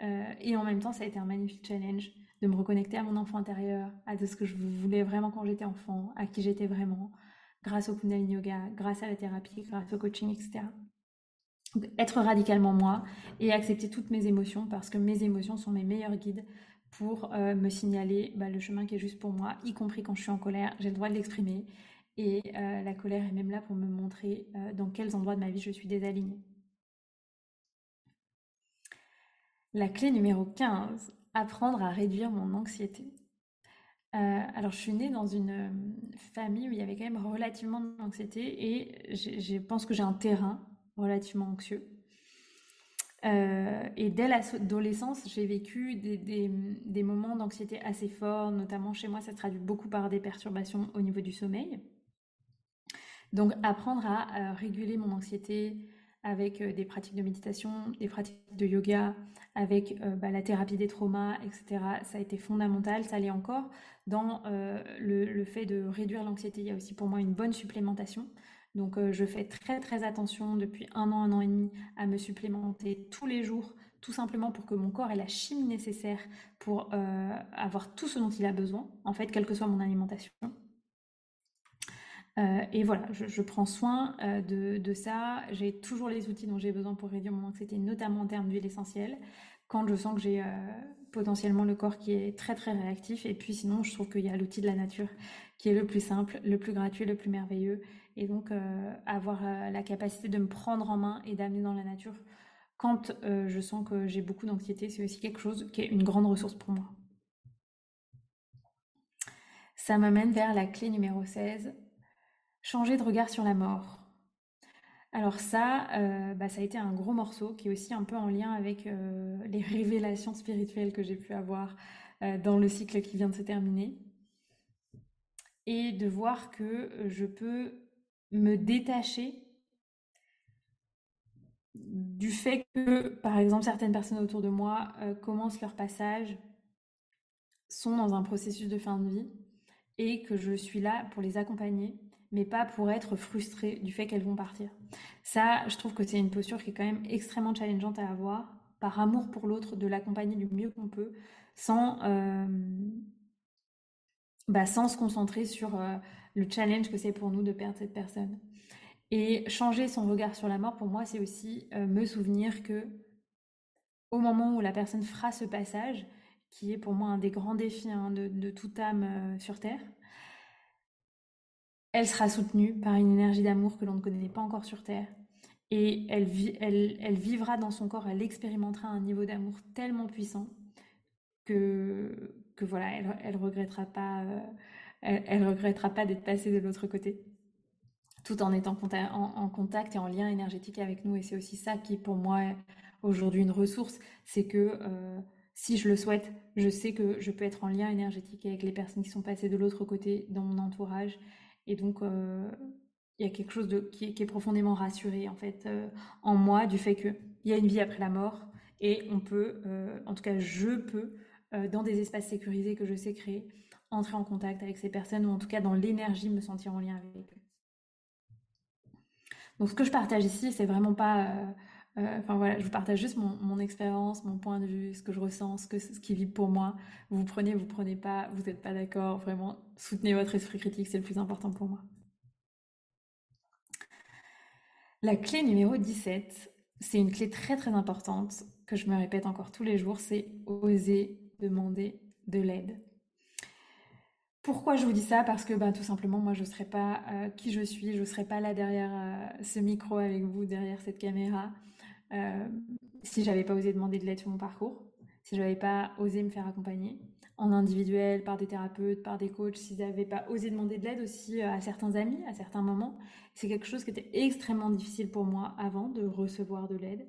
Euh, et en même temps, ça a été un magnifique challenge de me reconnecter à mon enfant intérieur, à ce que je voulais vraiment quand j'étais enfant, à qui j'étais vraiment, grâce au Kundalini Yoga, grâce à la thérapie, grâce au coaching, etc être radicalement moi et accepter toutes mes émotions parce que mes émotions sont mes meilleurs guides pour euh, me signaler bah, le chemin qui est juste pour moi, y compris quand je suis en colère, j'ai le droit de l'exprimer Et la colère est même là pour me montrer dans quels endroits de ma vie je suis désalignée. La clé numéro 15, apprendre à réduire mon anxiété. Euh, alors, je suis née dans une euh, famille où il y avait quand même relativement d'anxiété et je pense que j'ai un terrain relativement anxieux. Euh, et dès l'adolescence, j'ai vécu des, moments d'anxiété assez forts, notamment chez moi, ça se traduit beaucoup par des perturbations au niveau du sommeil. Donc, apprendre à réguler mon anxiété, avec euh, des pratiques de méditation, des pratiques de yoga, avec euh, bah, la thérapie des traumas, etc. Ça a été fondamental, ça l'est encore. Dans euh, le, fait de réduire l'anxiété, il y a aussi pour moi une bonne supplémentation. Donc je fais très très attention depuis un an, un an et demi à me supplémenter tous les jours, tout simplement pour que mon corps ait la chimie nécessaire pour avoir tout ce dont il a besoin, en fait, quelle que soit mon alimentation. Euh, et voilà, je, prends soin euh, de, ça. J'ai toujours les outils dont j'ai besoin pour réduire mon anxiété, notamment en termes d'huile essentielle, quand je sens que j'ai euh, potentiellement le corps qui est très très réactif. Et puis sinon, je trouve qu'il y a l'outil de la nature qui est le plus simple, le plus gratuit, le plus merveilleux. Et donc, avoir la capacité de me prendre en main et d'amener dans la nature quand je sens que j'ai beaucoup d'anxiété, c'est aussi quelque chose qui est une grande ressource pour moi. Ça m'amène vers la clé numéro 16, Changer de regard sur la mort. Alors ça, euh, bah, ça a été un gros morceau qui est aussi un peu en lien avec euh, les révélations spirituelles que j'ai pu avoir euh, dans le cycle qui vient de se terminer. Et de voir que je peux me détacher du fait que, par exemple, certaines personnes autour de moi commencent leur passage, sont dans un processus de fin de vie, et que je suis là pour les accompagner mais pas pour être frustrée du fait qu'elles vont partir. Ça, je trouve que c'est une posture qui est quand même extrêmement challengeante à avoir, par amour pour l'autre, de l'accompagner du mieux qu'on peut, sans, euh, bah, sans se concentrer sur euh, le challenge que c'est pour nous de perdre cette personne. Et changer son regard sur la mort, pour moi, c'est aussi euh, me souvenir que au moment où la personne fera ce passage, qui est pour moi un des grands défis hein, de, toute âme sur Terre, elle sera soutenue par une énergie d'amour que l'on ne connaît pas encore sur Terre. Et elle, elle, vivra dans son corps, elle expérimentera un niveau d'amour tellement puissant que, que voilà, elle, regrettera pas, euh, elle, regrettera pas d'être passée de l'autre côté, tout en étant en, contact et en lien énergétique avec nous. Et c'est aussi ça qui, pour moi, aujourd'hui une ressource, c'est que euh, si je le souhaite, je sais que je peux être en lien énergétique avec les personnes qui sont passées de l'autre côté dans mon entourage. Et donc, euh, il y a quelque chose qui, est, profondément rassuré en fait euh, en moi du fait qu'il y a une vie après la mort. Et on peut, en tout cas je peux, dans des espaces sécurisés que je sais créer, entrer en contact avec ces personnes ou en tout cas dans l'énergie me sentir en lien avec eux. Donc ce que je partage ici, c'est vraiment pas... Enfin voilà, je vous partage juste mon, expérience, mon point de vue, ce que je ressens, ce, que, ce qui vit pour moi. Vous prenez, vous prenez pas, vous n'êtes pas d'accord, vraiment, soutenez votre esprit critique, c'est le plus important pour moi. La clé numéro 17, c'est une clé très très importante que je me répète encore tous les jours, c'est oser demander de l'aide. Pourquoi je vous dis ça? Parce que bah, tout simplement, moi, je ne serais pas euh, qui je suis, je ne serais pas là derrière euh, ce micro avec vous, derrière cette caméra, euh, si j'avais pas osé demander de l'aide sur mon parcours, si j'avais pas osé me faire accompagner en individuel, par des thérapeutes, par des coachs, s'ils n'avaient pas osé demander de l'aide aussi euh, à certains amis, à certains moments. C'est quelque chose qui était extrêmement difficile pour moi avant de recevoir de l'aide.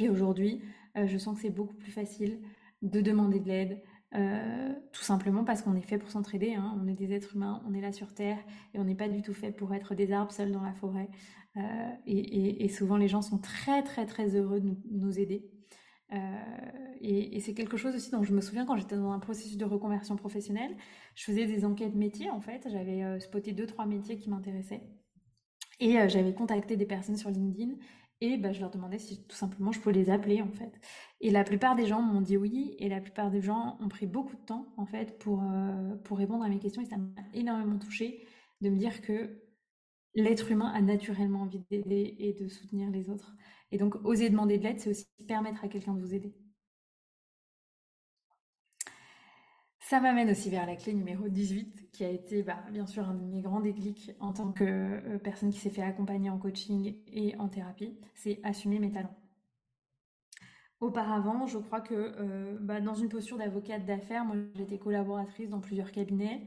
Et aujourd'hui, je sens que c'est beaucoup plus facile de demander de l'aide, euh, tout simplement parce qu'on est fait pour s'entraider. Hein. On est des êtres humains, on est là sur Terre et on n'est pas du tout fait pour être des arbres seuls dans la forêt. et, souvent, les gens sont très, très, très heureux de nous aider. Euh, et, c'est quelque chose aussi dont je me souviens quand j'étais dans un processus de reconversion professionnelle. Je faisais des enquêtes métiers en fait. J'avais euh, spoté deux, trois métiers qui m'intéressaient. Et euh, j'avais contacté des personnes sur LinkedIn et bah, je leur demandais si tout simplement je pouvais les appeler en fait. Et la plupart des gens m'ont dit oui et la plupart des gens ont pris beaucoup de temps en fait pour, pour répondre à mes questions et ça m'a énormément touchée de me dire que l'être humain a naturellement envie d'aider et de soutenir les autres. Et donc, oser demander de l'aide, c'est aussi permettre à quelqu'un de vous aider. Ça m'amène aussi vers la clé numéro 18, qui a été bah, bien sûr un de mes grands déclics en tant que euh, personne qui s'est fait accompagner en coaching et en thérapie, c'est assumer mes talents. Auparavant, je crois que euh, bah, dans une posture d'avocate d'affaires, moi j'étais collaboratrice dans plusieurs cabinets.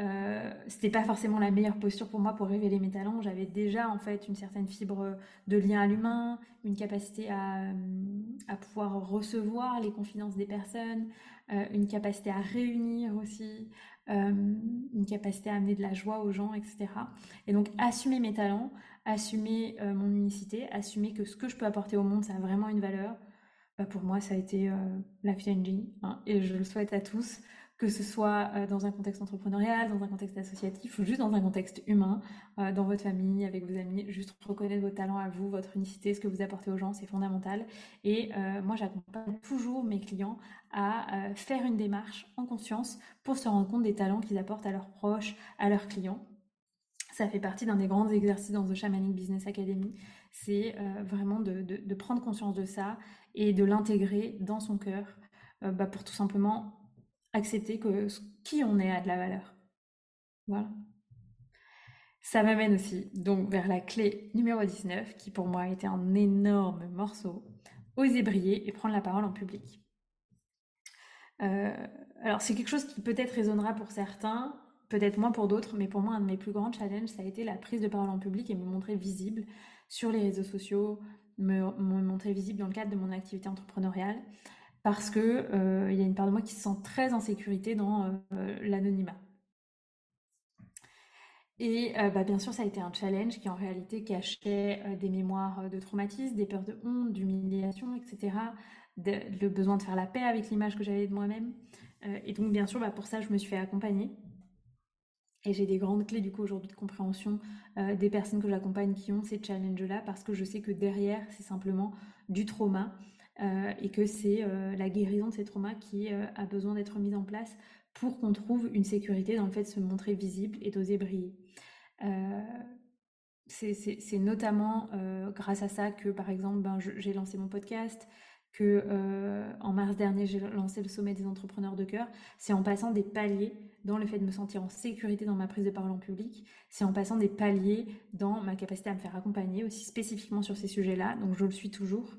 Euh, c'était pas forcément la meilleure posture pour moi pour révéler mes talents. J'avais déjà en fait une certaine fibre de lien à l'humain, une capacité à, à, pouvoir recevoir les confidences des personnes, euh, une capacité à réunir aussi, euh, une capacité à amener de la joie aux gens, etc. Et donc assumer mes talents, assumer euh, mon unicité, assumer que ce que je peux apporter au monde, ça a vraiment une valeur. Bah pour moi, ça a été la vie hein, et je le souhaite à tous que ce soit euh, dans un contexte entrepreneurial, dans un contexte associatif ou juste dans un contexte humain, euh, dans votre famille, avec vos amis, juste reconnaître vos talents à vous, votre unicité, ce que vous apportez aux gens, c'est fondamental. Et euh, moi, j'accompagne toujours mes clients à faire une démarche en conscience pour se rendre compte des talents qu'ils apportent à leurs proches, à leurs clients. Ça fait partie d'un des grands exercices dans The Shamanic Business Academy. C'est vraiment de, prendre conscience de ça et de l'intégrer dans son cœur bah, pour tout simplement accepter que qui on est a de la valeur. Voilà. Ça m'amène aussi donc vers la clé numéro 19 qui pour moi a été un énorme morceau. Oser briller et prendre la parole en public. Euh, alors c'est quelque chose qui peut-être résonnera pour certains, peut-être moins pour d'autres, mais pour moi un de mes plus grands challenges ça a été la prise de parole en public et me montrer visible sur les réseaux sociaux, me, montrer visible dans le cadre de mon activité entrepreneuriale parce que euh, il y a une part de moi qui se sent très en sécurité dans euh, l'anonymat. Et euh, bah, bien sûr, ça a été un challenge qui en réalité cachait des mémoires de traumatisme, des peurs de honte, d'humiliation, etc. le besoin de faire la paix avec l'image que j'avais de moi-même. et donc, bien sûr, bah, pour ça, je me suis fait accompagner. Et j'ai des grandes clés du coup aujourd'hui de compréhension des personnes que j'accompagne qui ont ces challenges-là parce que je sais que derrière, c'est simplement du trauma euh, et que c'est euh, la guérison de ces traumas qui euh, a besoin d'être mise en place pour qu'on trouve une sécurité dans le fait de se montrer visible et d'oser briller. c'est notamment grâce à ça que, par exemple, ben, j'ai lancé mon podcast, que en mars dernier j'ai lancé le sommet des entrepreneurs de cœur. C'est en passant des paliers dans le fait de me sentir en sécurité dans ma prise de parole en public. C'est en passant des paliers dans ma capacité à me faire accompagner aussi spécifiquement sur ces sujets-là. Donc je le suis toujours.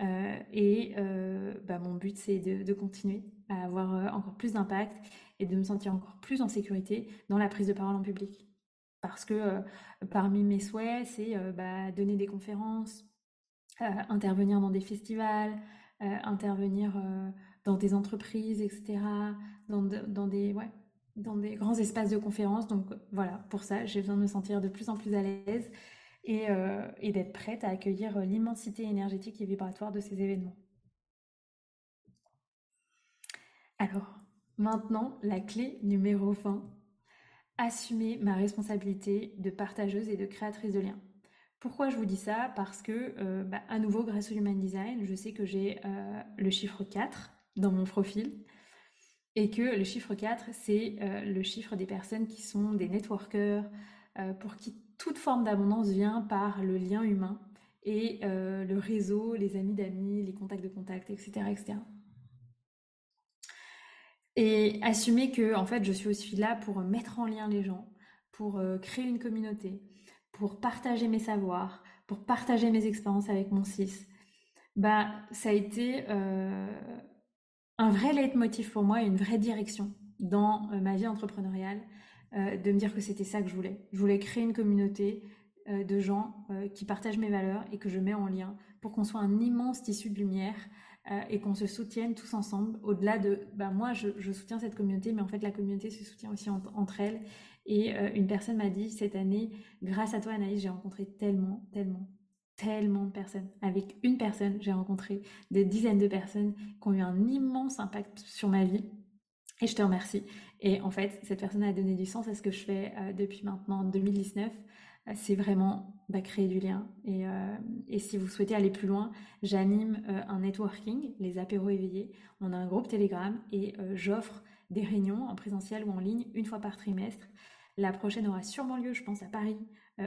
Euh, et euh, bah, mon but, c'est de, continuer à avoir euh, encore plus d'impact et de me sentir encore plus en sécurité dans la prise de parole en public. Parce que parmi mes souhaits, c'est bah, donner des conférences, intervenir dans des festivals, intervenir dans des entreprises, etc., dans, dans, des, ouais, dans des grands espaces de conférences. Donc voilà, pour ça, j'ai besoin de me sentir de plus en plus à l'aise euh, et, d'être prête à accueillir euh, l'immensité énergétique et vibratoire de ces événements. Alors, maintenant, la clé numéro 20, assumer ma responsabilité de partageuse et de créatrice de liens. Pourquoi je vous dis ça? Parce que, euh, bah, à nouveau, grâce au Human Design, je sais que j'ai le chiffre 4 dans mon profil et que le chiffre 4, c'est le chiffre des personnes qui sont des networkers, pour qui toute forme d'abondance vient par le lien humain et euh, le réseau, les amis d'amis, les contacts de contacts, etc., etc. Et assumer que en fait je suis aussi là pour mettre en lien les gens, pour euh, créer une communauté, pour partager mes savoirs, pour partager mes expériences avec mon cis. Bah ça a été euh, un vrai leitmotiv pour moi et une vraie direction dans ma vie entrepreneuriale euh, de me dire que c'était ça que je voulais. Je voulais créer une communauté euh, de gens euh, qui partagent mes valeurs et que je mets en lien pour qu'on soit un immense tissu de lumière et qu'on se soutienne tous ensemble au-delà de bah moi je, soutiens cette communauté mais en fait la communauté se soutient aussi entre elles et une personne m'a dit cette année grâce à toi Anaïs j'ai rencontré tellement tellement tellement de personnes avec une personne j'ai rencontré des dizaines de personnes qui ont eu un immense impact sur ma vie et je te remercie. Et en fait, cette personne a donné du sens à ce que je fais euh, depuis maintenant 2019. Euh, c'est vraiment bah, créer du lien. Et, euh, et, si vous souhaitez aller plus loin, j'anime un networking, les apéros éveillés. On a un groupe Telegram et j'offre des réunions en présentiel ou en ligne une fois par trimestre. La prochaine aura sûrement lieu, je pense, à Paris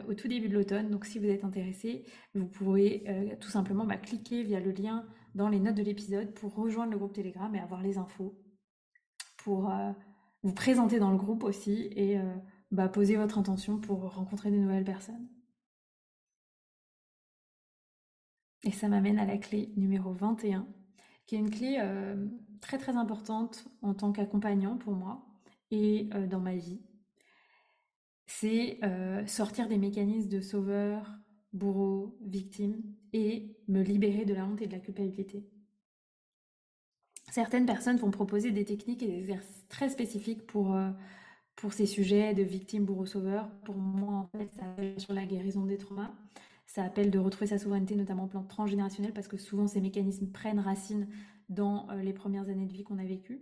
au tout début de l'automne. Donc si vous êtes intéressé, vous pourrez tout simplement bah, cliquer via le lien dans les notes de l'épisode pour rejoindre le groupe Telegram et avoir les infos pour vous présenter dans le groupe aussi et bah, poser votre intention pour rencontrer de nouvelles personnes. Et ça m'amène à la clé numéro 21, qui est une clé très très importante en tant qu'accompagnant pour moi et dans ma vie. C'est sortir des mécanismes de sauveur, bourreau, victime et me libérer de la honte et de la culpabilité. Certaines personnes vont proposer des techniques et des exercices très spécifiques pour, euh, ces sujets de victime, bourreau, sauveur. Pour moi, en fait, ça appelle sur la guérison des traumas. Ça appelle de retrouver sa souveraineté, notamment au plan transgénérationnel, parce que souvent ces mécanismes prennent racine dans euh, les premières années de vie qu'on a vécues.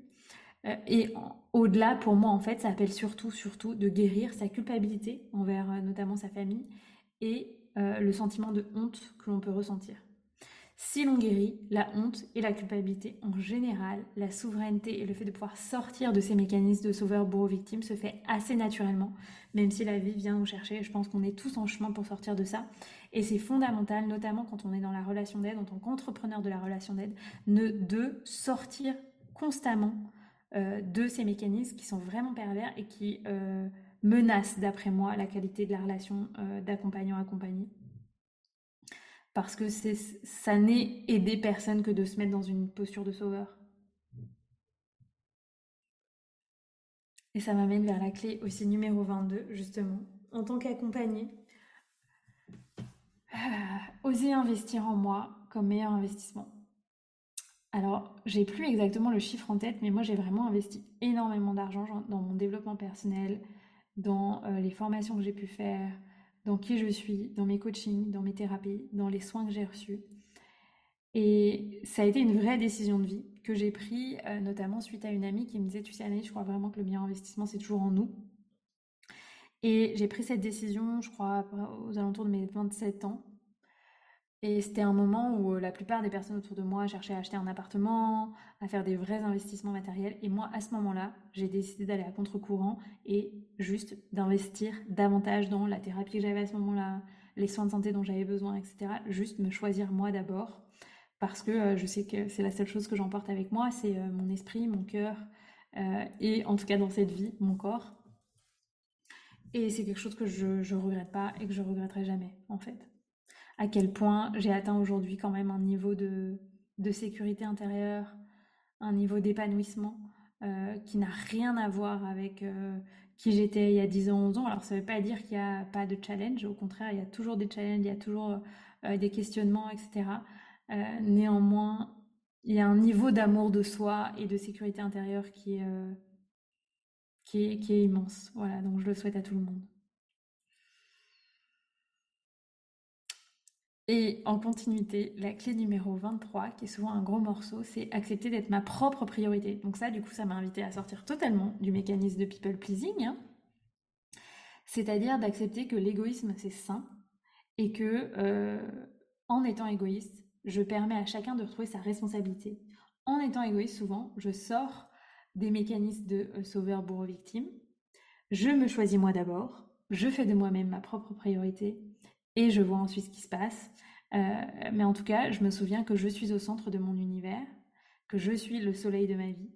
Euh, et au-delà, pour moi, en fait, ça appelle surtout, surtout de guérir sa culpabilité envers notamment sa famille et le sentiment de honte que l'on peut ressentir. Si l'on guérit la honte et la culpabilité en général, la souveraineté et le fait de pouvoir sortir de ces mécanismes de sauveur bourreau victime se fait assez naturellement, même si la vie vient nous chercher. Je pense qu'on est tous en chemin pour sortir de ça. Et c'est fondamental, notamment quand on est dans la relation d'aide, en tant qu'entrepreneur de la relation d'aide, de sortir constamment euh, de ces mécanismes qui sont vraiment pervers et qui euh, menacent, d'après moi, la qualité de la relation euh, d'accompagnant-accompagné parce que ça n'est aider personne que de se mettre dans une posture de sauveur. Et ça m'amène vers la clé aussi numéro 22, justement. En tant qu'accompagnée, euh, oser investir en moi comme meilleur investissement. Alors, j'ai plus exactement le chiffre en tête, mais moi j'ai vraiment investi énormément d'argent dans mon développement personnel, dans euh, les formations que j'ai pu faire, dans qui je suis, dans mes coachings, dans mes thérapies, dans les soins que j'ai reçus. Et ça a été une vraie décision de vie que j'ai prise, euh, notamment suite à une amie qui me disait, tu sais Annie, je crois vraiment que le meilleur investissement, c'est toujours en nous. Et j'ai pris cette décision, je crois, aux alentours de mes 27 ans. Et c'était un moment où euh, la plupart des personnes autour de moi cherchaient à acheter un appartement, à faire des vrais investissements matériels. Et moi, à ce moment-là, j'ai décidé d'aller à contre-courant et juste d'investir davantage dans la thérapie que j'avais à ce moment-là, les soins de santé dont j'avais besoin, etc. Juste me choisir moi d'abord. Parce que euh, je sais que c'est la seule chose que j'emporte avec moi, c'est euh, mon esprit, mon cœur, et en tout cas dans cette vie, mon corps. Et c'est quelque chose que je ne regrette pas et que je regretterai jamais, en fait à quel point j'ai atteint aujourd'hui quand même un niveau de, sécurité intérieure, un niveau d'épanouissement euh, qui n'a rien à voir avec euh, qui j'étais il y a 10 ans, 11 ans. Alors ça ne veut pas dire qu'il n'y a pas de challenge, au contraire, il y a toujours des challenges, il y a toujours euh, des questionnements, etc. néanmoins, il y a un niveau d'amour de soi et de sécurité intérieure qui est immense. Voilà, donc je le souhaite à tout le monde. Et en continuité, la clé numéro 23, qui est souvent un gros morceau, c'est accepter d'être ma propre priorité. Donc ça, du coup, ça m'a invité à sortir totalement du mécanisme de people pleasing. Hein. C'est-à-dire d'accepter que l'égoïsme, c'est sain et que euh, en étant égoïste, je permets à chacun de retrouver sa responsabilité. En étant égoïste, souvent, je sors des mécanismes de euh, sauveur bourreau victime. Je me choisis moi d'abord. Je fais de moi-même ma propre priorité et je vois ensuite ce qui se passe. Euh, mais en tout cas, je me souviens que je suis au centre de mon univers, que je suis le soleil de ma vie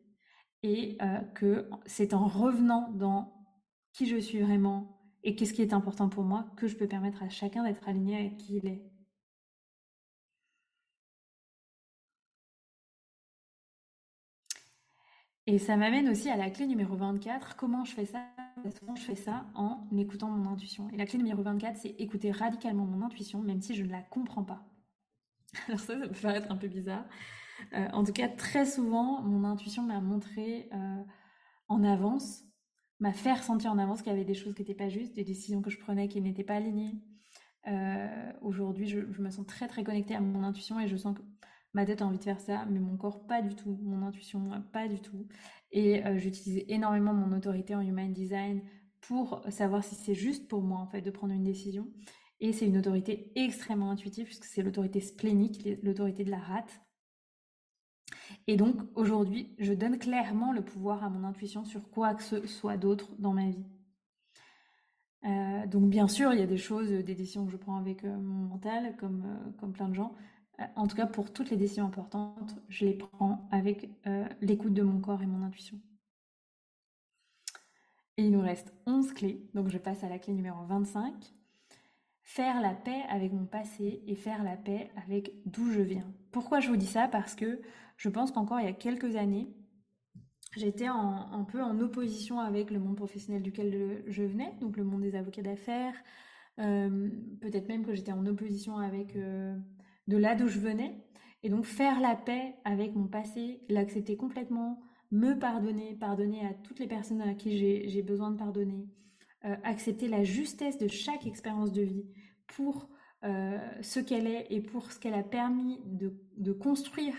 et euh, que c'est en revenant dans qui je suis vraiment et qu'est-ce qui est important pour moi que je peux permettre à chacun d'être aligné avec qui il est. Et ça m'amène aussi à la clé numéro 24. Comment je fais ça? Je fais ça en écoutant mon intuition? Et la clé numéro 24, c'est écouter radicalement mon intuition, même si je ne la comprends pas. Alors ça, ça peut paraître un peu bizarre. Euh, en tout cas, très souvent, mon intuition m'a montré euh, en avance, m'a fait ressentir en avance qu'il y avait des choses qui n'étaient pas justes, des décisions que je prenais qui n'étaient pas alignées. Euh, aujourd'hui, je, me sens très très connectée à mon intuition et je sens que ma tête a envie de faire ça, mais mon corps pas du tout, mon intuition pas du tout. Et euh, j'utilise énormément mon autorité en human design pour savoir si c'est juste pour moi en fait de prendre une décision. Et c'est une autorité extrêmement intuitive puisque c'est l'autorité splénique, l'autorité de la rate. Et donc aujourd'hui, je donne clairement le pouvoir à mon intuition sur quoi que ce soit d'autre dans ma vie. Euh, donc bien sûr, il y a des choses, des décisions que je prends avec euh, mon mental, comme, comme plein de gens, en tout cas pour toutes les décisions importantes, je les prends avec euh, l'écoute de mon corps et mon intuition. Et il nous reste 11 clés, donc je passe à la clé numéro 25. Faire la paix avec mon passé et faire la paix avec d'où je viens. Pourquoi je vous dis ça? Parce que je pense qu'encore il y a quelques années, j'étais un peu en opposition avec le monde professionnel duquel je venais, donc le monde des avocats d'affaires. Euh, peut-être même que j'étais en opposition avec euh, de là d'où je venais. Et donc faire la paix avec mon passé, l'accepter complètement, me pardonner, pardonner à toutes les personnes à qui j'ai besoin de pardonner, euh, accepter la justesse de chaque expérience de vie pour euh, ce qu'elle est et pour ce qu'elle a permis de, construire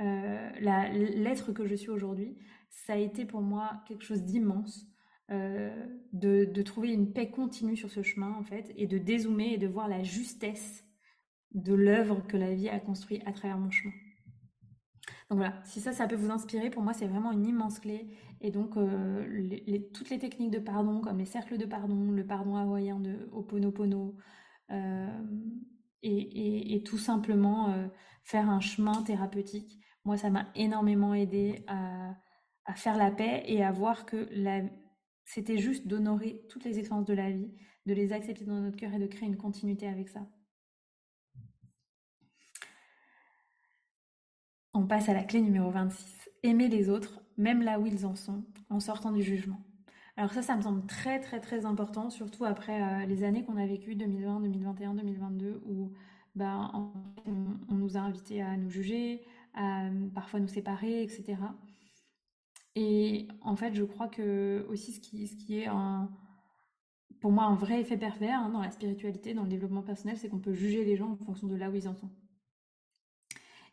euh, l'être que je suis aujourd'hui, ça a été pour moi quelque chose d'immense. De, de, trouver une paix continue sur ce chemin en fait et de dézoomer et de voir la justesse de l'œuvre que la vie a construit à travers mon chemin. Donc voilà, si ça, ça peut vous inspirer, pour moi, c'est vraiment une immense clé. Et donc, euh, toutes les techniques de pardon, comme les cercles de pardon, le pardon hawaïen de Oponopono, euh, et, tout simplement euh, faire un chemin thérapeutique, moi, ça m'a énormément aidé à, faire la paix et à voir que c'était juste d'honorer toutes les expériences de la vie, de les accepter dans notre cœur et de créer une continuité avec ça. On passe à la clé numéro 26. Aimer les autres, même là où ils en sont, en sortant du jugement. Alors ça, ça me semble très très très important, surtout après euh, les années qu'on a vécues, 2020, 2021, 2022, où bah, on, nous a invités à nous juger, à parfois nous séparer, etc. Et en fait, je crois que aussi ce qui, est pour moi un vrai effet pervers hein, dans la spiritualité, dans le développement personnel, c'est qu'on peut juger les gens en fonction de là où ils en sont.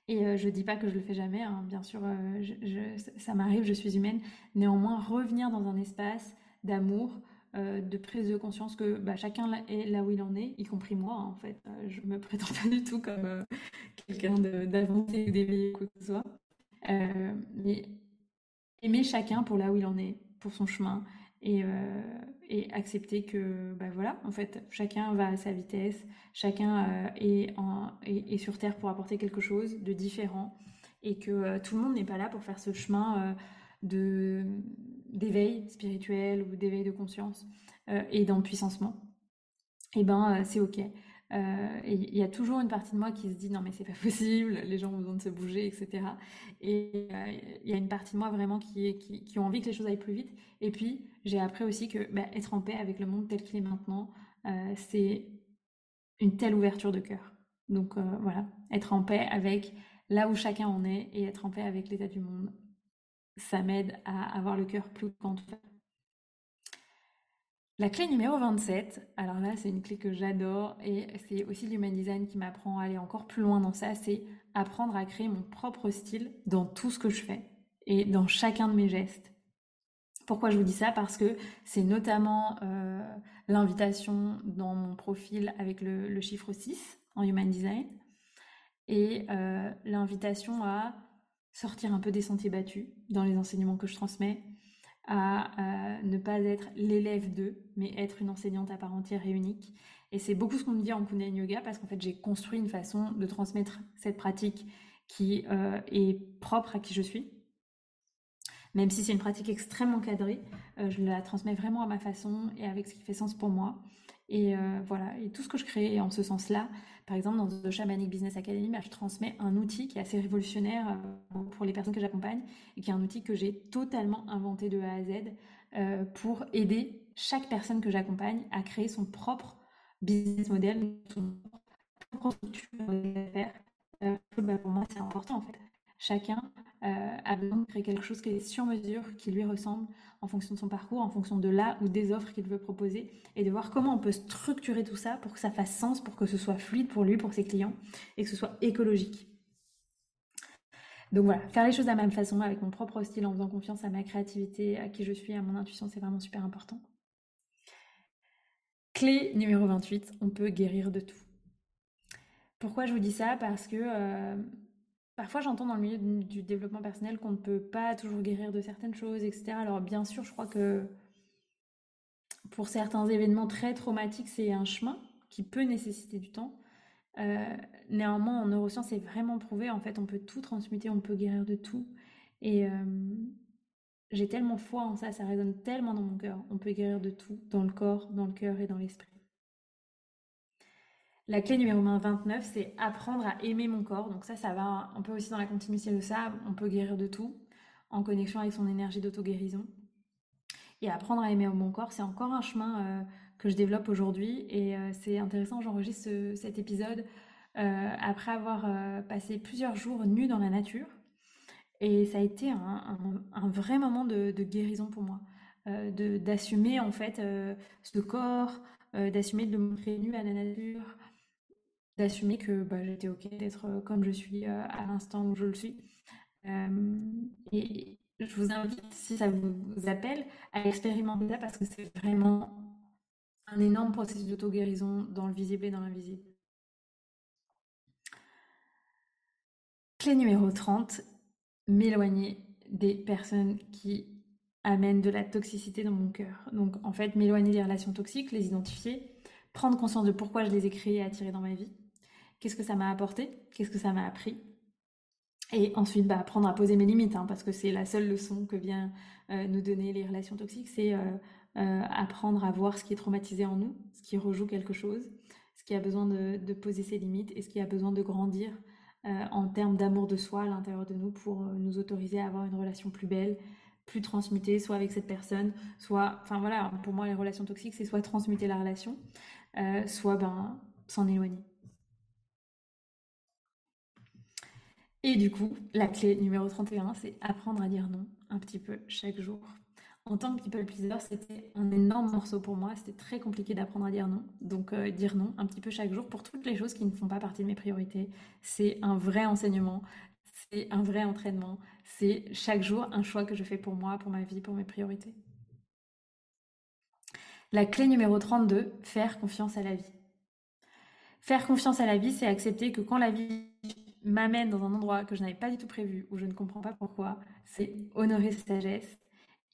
Et euh, je dis pas que je le fais jamais, hein. bien sûr, euh, ça m'arrive, je suis humaine. Néanmoins, revenir dans un espace d'amour, euh, de prise de conscience que bah, chacun est là où il en est, y compris moi, en fait. je me prétends pas du tout comme quelqu'un d'avancé ou d'éveillé quoi que ce soit. mais aimer chacun pour là où il en est, pour son chemin, et, et accepter que, bah voilà, en fait, chacun va à sa vitesse, chacun euh, est, en, est, sur Terre pour apporter quelque chose de différent et que euh, tout le monde n'est pas là pour faire ce chemin euh, de d'éveil spirituel ou d'éveil de conscience et d'empuissancement. Et eh ben, c'est ok. Il y a toujours une partie de moi qui se dit non mais c'est pas possible, les gens ont besoin de se bouger, etc. Et il y a une partie de moi vraiment qui, qui, ont envie que les choses aillent plus vite. Et puis j'ai appris aussi que bah, être en paix avec le monde tel qu'il est maintenant, euh, c'est une telle ouverture de cœur. Donc euh, voilà, être en paix avec là où chacun en est et être en paix avec l'état du monde, ça m'aide à avoir le cœur plus grand La clé numéro 27, alors là c'est une clé que j'adore et c'est aussi l'human design qui m'apprend à aller encore plus loin dans ça, c'est apprendre à créer mon propre style dans tout ce que je fais et dans chacun de mes gestes. Pourquoi je vous dis ça? Parce que c'est notamment euh, l'invitation dans mon profil avec le, chiffre 6 en Human Design et euh, l'invitation à sortir un peu des sentiers battus dans les enseignements que je transmets, à, ne pas être l'élève d'eux, mais être une enseignante à part entière et unique. Et c'est beaucoup ce qu'on me dit en Kundalini Yoga parce qu'en fait j'ai construit une façon de transmettre cette pratique qui euh, est propre à qui je suis même si c'est une pratique extrêmement cadrée, euh, je la transmets vraiment à ma façon et avec ce qui fait sens pour moi. Et euh, voilà, et tout ce que je crée en ce sens-là, par exemple dans The Shamanic Business Academy, bah, je transmets un outil qui est assez révolutionnaire euh, pour les personnes que j'accompagne et qui est un outil que j'ai totalement inventé de A à Z pour aider chaque personne que j'accompagne à créer son propre business model, son propre structure d'affaires. Bah, pour moi, c'est important en fait. Chacun euh, a besoin de créer quelque chose qui est sur mesure, qui lui ressemble en fonction de son parcours, en fonction de là ou des offres qu'il veut proposer, et de voir comment on peut structurer tout ça pour que ça fasse sens, pour que ce soit fluide pour lui, pour ses clients, et que ce soit écologique. Donc voilà, faire les choses de la même façon, avec mon propre style, en faisant confiance à ma créativité, à qui je suis, à mon intuition, c'est vraiment super important. Clé numéro 28, on peut guérir de tout. Pourquoi je vous dis ça? Parce que euh, Parfois, j'entends dans le milieu du développement personnel qu'on ne peut pas toujours guérir de certaines choses, etc. Alors, bien sûr, je crois que pour certains événements très traumatiques, c'est un chemin qui peut nécessiter du temps. Euh, néanmoins, en neurosciences, c'est vraiment prouvé. En fait, on peut tout transmuter, on peut guérir de tout. Et euh, j'ai tellement foi en ça, ça résonne tellement dans mon cœur. On peut guérir de tout, dans le corps, dans le cœur et dans l'esprit. La clé numéro 29, c'est apprendre à aimer mon corps. Donc ça, ça va un peu aussi dans la continuité de ça. On peut guérir de tout en connexion avec son énergie d'auto-guérison. Et apprendre à aimer mon corps, c'est encore un chemin euh, que je développe aujourd'hui. Et euh, c'est intéressant, j'enregistre cet épisode euh, après avoir passé plusieurs jours nus dans la nature. Et ça a été un, vrai moment de, guérison pour moi, d'assumer en fait ce corps, d'assumer de me montrer nu à la nature, d'assumer que bah, j'étais ok d'être comme je suis à l'instant où je le suis. et je vous invite, si ça vous appelle, à expérimenter ça parce que c'est vraiment un énorme processus d'auto-guérison dans le visible et dans l'invisible. Clé numéro 30, m'éloigner des personnes qui amènent de la toxicité dans mon cœur. Donc en fait, m'éloigner des relations toxiques, les identifier, prendre conscience de pourquoi je les ai créées et attirées dans ma vie. Qu'est-ce que ça m'a apporté? Qu'est-ce que ça m'a appris? Et ensuite, bah, apprendre à poser mes limites, hein, parce que c'est la seule leçon que vient euh, nous donner les relations toxiques, c'est euh, euh, apprendre à voir ce qui est traumatisé en nous, ce qui rejoue quelque chose, ce qui a besoin de poser ses limites et ce qui a besoin de grandir euh, en termes d'amour de soi à l'intérieur de nous pour nous autoriser à avoir une relation plus belle, plus transmutée, soit avec cette personne, soit, enfin voilà, pour moi les relations toxiques, c'est soit transmuter la relation, soit ben, s'en éloigner. Et du coup, la clé numéro 31, c'est apprendre à dire non un petit peu chaque jour. En tant que people pleaser, c'était un énorme morceau pour moi. C'était très compliqué d'apprendre à dire non. Donc, euh, dire non un petit peu chaque jour pour toutes les choses qui ne font pas partie de mes priorités. C'est un vrai enseignement. C'est un vrai entraînement. C'est chaque jour un choix que je fais pour moi, pour ma vie, pour mes priorités. La clé numéro 32, faire confiance à la vie. Faire confiance à la vie, c'est accepter que quand la vie m'amène dans un endroit que je n'avais pas du tout prévu, ou je ne comprends pas pourquoi, c'est honorer sa sagesse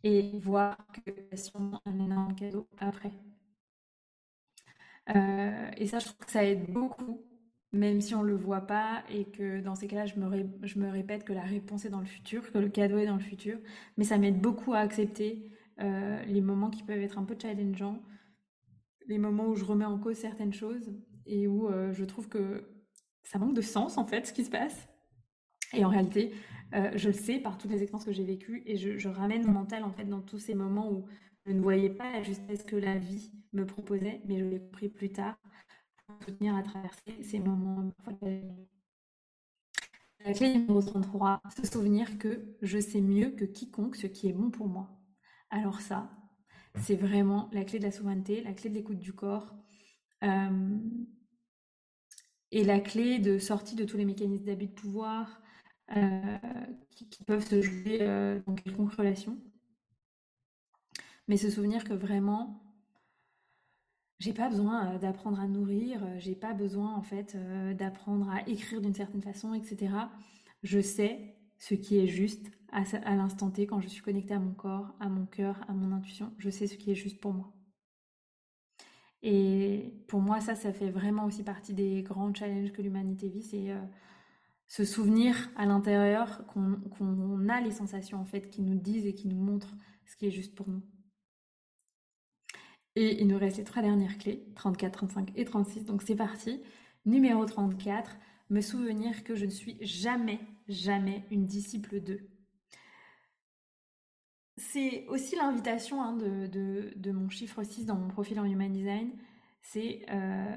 et voir que c'est un énorme cadeau après. Euh, et ça, je trouve que ça aide beaucoup, même si on ne le voit pas, et que dans ces cas-là, je je me répète que la réponse est dans le futur, que le cadeau est dans le futur, mais ça m'aide beaucoup à accepter euh, les moments qui peuvent être un peu challengeants, les moments où je remets en cause certaines choses, et où euh, je trouve que ça manque de sens, en fait, ce qui se passe. Et en réalité, euh, je le sais par toutes les expériences que j'ai vécues et je, ramène mon mental en fait dans tous ces moments où je ne voyais pas la justesse que la vie me proposait, mais je l'ai compris plus tard pour soutenir à traverser ces moments. La clé numéro 33, se souvenir que je sais mieux que quiconque ce qui est bon pour moi. Alors ça, c'est vraiment la clé de la souveraineté, la clé de l'écoute du corps. Euh, et la clé de sortie de tous les mécanismes d'abus de pouvoir, euh, qui, peuvent se jouer euh, dans quelconque relation. Mais se souvenir que vraiment, j'ai pas besoin euh, d'apprendre à nourrir, j'ai pas besoin en fait d'apprendre à écrire d'une certaine façon, etc. Je sais ce qui est juste à, à l'instant T quand je suis connectée à mon corps, à mon cœur, à mon intuition. Je sais ce qui est juste pour moi. Et pour moi, ça, ça fait vraiment aussi partie des grands challenges que l'humanité vit. C'est se souvenir à l'intérieur qu'on a les sensations en fait qui nous disent et qui nous montrent ce qui est juste pour nous. Et il nous reste les trois dernières clés, 34, 35 et 36. Donc c'est parti. Numéro 34, me souvenir que je ne suis jamais, jamais une disciple d'eux. C'est aussi l'invitation hein, de, mon chiffre 6 dans mon profil en Human Design. C'est euh,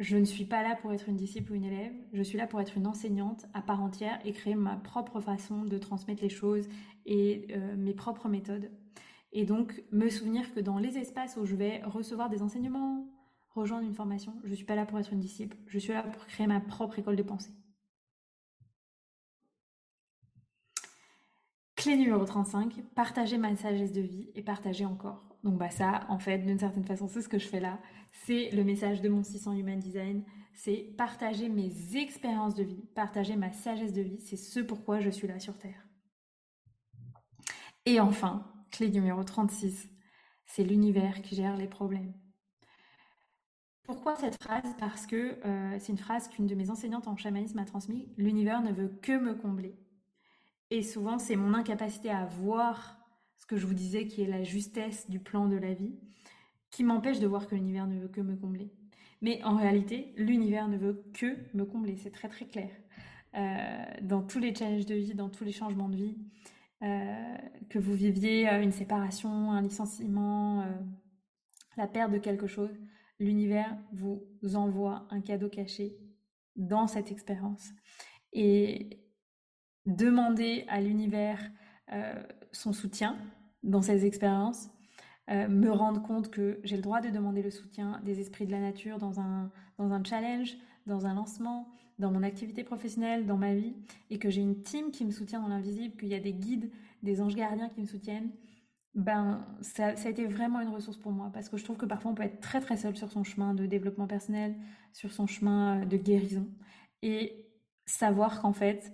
je ne suis pas là pour être une disciple ou une élève, je suis là pour être une enseignante à part entière et créer ma propre façon de transmettre les choses et euh, mes propres méthodes. Et donc me souvenir que dans les espaces où je vais recevoir des enseignements, rejoindre une formation, je ne suis pas là pour être une disciple, je suis là pour créer ma propre école de pensée. Clé numéro 35, partager ma sagesse de vie et partager encore. Donc bah ça, en fait, d'une certaine façon, c'est ce que je fais là. C'est le message de mon 600 Human Design. C'est partager mes expériences de vie, partager ma sagesse de vie. C'est ce pourquoi je suis là sur Terre. Et enfin, clé numéro 36, c'est l'univers qui gère les problèmes. Pourquoi cette phrase? Parce que euh, c'est une phrase qu'une de mes enseignantes en chamanisme m'a transmise. L'univers ne veut que me combler. Et souvent, c'est mon incapacité à voir ce que je vous disais qui est la justesse du plan de la vie qui m'empêche de voir que l'univers ne veut que me combler. Mais en réalité, l'univers ne veut que me combler, c'est très très clair. Euh, dans tous les challenges de vie, dans tous les changements de vie, euh, que vous viviez euh, une séparation, un licenciement, la perte de quelque chose, l'univers vous envoie un cadeau caché dans cette expérience. Et demander à l'univers son soutien dans ces expériences, me rendre compte que j'ai le droit de demander le soutien des esprits de la nature dans un, dans un challenge, dans un lancement, dans mon activité professionnelle, dans ma vie, et que j'ai une team qui me soutient dans l'invisible, qu'il y a des guides, des anges gardiens qui me soutiennent, ben ça, ça, a été vraiment une ressource pour moi. Parce que je trouve que parfois on peut être très très seul sur son chemin de développement personnel, sur son chemin de guérison, et savoir qu'en fait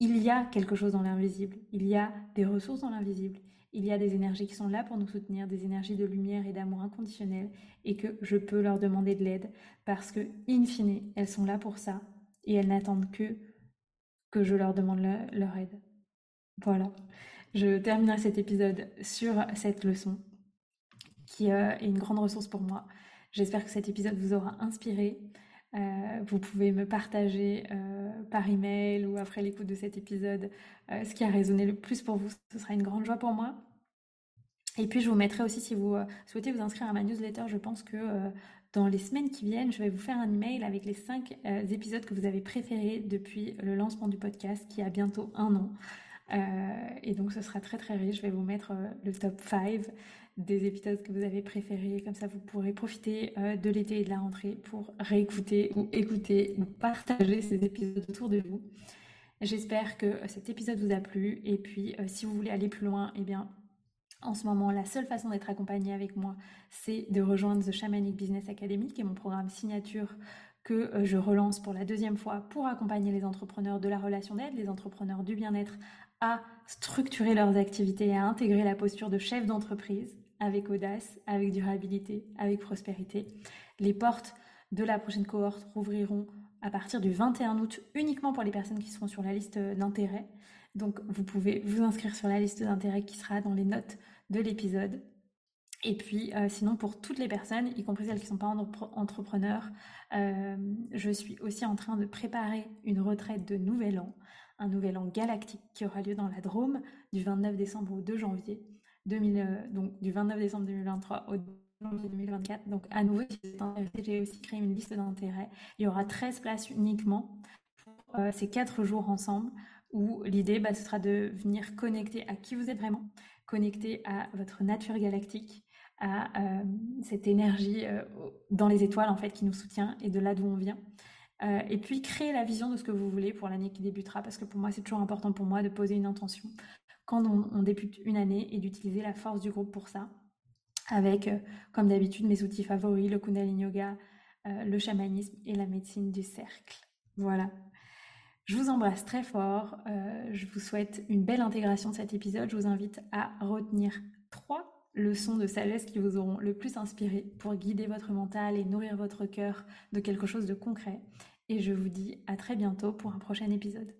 il y a quelque chose dans l'invisible, il y a des ressources dans l'invisible, il y a des énergies qui sont là pour nous soutenir, des énergies de lumière et d'amour inconditionnel, et que je peux leur demander de l'aide parce que, in fine, elles sont là pour ça et elles n'attendent que que je leur demande leur aide. Voilà. Je terminerai cet épisode sur cette leçon qui euh, est une grande ressource pour moi. J'espère que cet épisode vous aura inspiré. Euh, vous pouvez me partager euh, par email ou après l'écoute de cet épisode ce qui a résonné le plus pour vous. Ce sera une grande joie pour moi. Et puis je vous mettrai aussi si vous souhaitez vous inscrire à ma newsletter, je pense que dans les semaines qui viennent, je vais vous faire un email avec les 5 euh, épisodes que vous avez préférés depuis le lancement du podcast qui a bientôt un an. Euh, et donc ce sera très très riche. Je vais vous mettre euh, le top 5 des épisodes que vous avez préférés. Comme ça, vous pourrez profiter de l'été et de la rentrée pour réécouter ou écouter ou partager ces épisodes autour de vous. J'espère que cet épisode vous a plu. Et puis, si vous voulez aller plus loin, eh bien, en ce moment, la seule façon d'être accompagnée avec moi, c'est de rejoindre The Shamanic Business Academy, qui est mon programme signature que euh, je relance pour la deuxième fois pour accompagner les entrepreneurs de la relation d'aide, les entrepreneurs du bien-être à structurer leurs activités et à intégrer la posture de chef d'entreprise avec audace, avec durabilité, avec prospérité. Les portes de la prochaine cohorte rouvriront à partir du 21 août uniquement pour les personnes qui seront sur la liste d'intérêt. Donc vous pouvez vous inscrire sur la liste d'intérêt qui sera dans les notes de l'épisode. Et puis, euh, sinon, pour toutes les personnes, y compris celles qui ne sont pas entrepreneurs, euh, je suis aussi en train de préparer une retraite de Nouvel An, un Nouvel An galactique qui aura lieu dans la Drôme du 29 décembre au 2 janvier, 2000, euh, donc du 29 décembre 2023 au 2 janvier 2024. Donc, à nouveau, j'ai aussi créé une liste d'intérêts. Il y aura 13 places uniquement pour ces 4 jours ensemble où l'idée, bah, ce sera de venir connecter à qui vous êtes vraiment, connecter à votre nature galactique, à euh, cette énergie euh, dans les étoiles en fait qui nous soutient et de là d'où on vient. Euh, et puis créer la vision de ce que vous voulez pour l'année qui débutera, parce que pour moi c'est toujours important pour moi de poser une intention quand on, débute une année et d'utiliser la force du groupe pour ça, avec comme d'habitude mes outils favoris, le Kundalini Yoga, le chamanisme et la médecine du cercle. Voilà. Je vous embrasse très fort. je vous souhaite une belle intégration de cet épisode. Je vous invite à retenir trois leçons de sagesse qui vous auront le plus inspiré pour guider votre mental et nourrir votre cœur de quelque chose de concret. Et je vous dis à très bientôt pour un prochain épisode.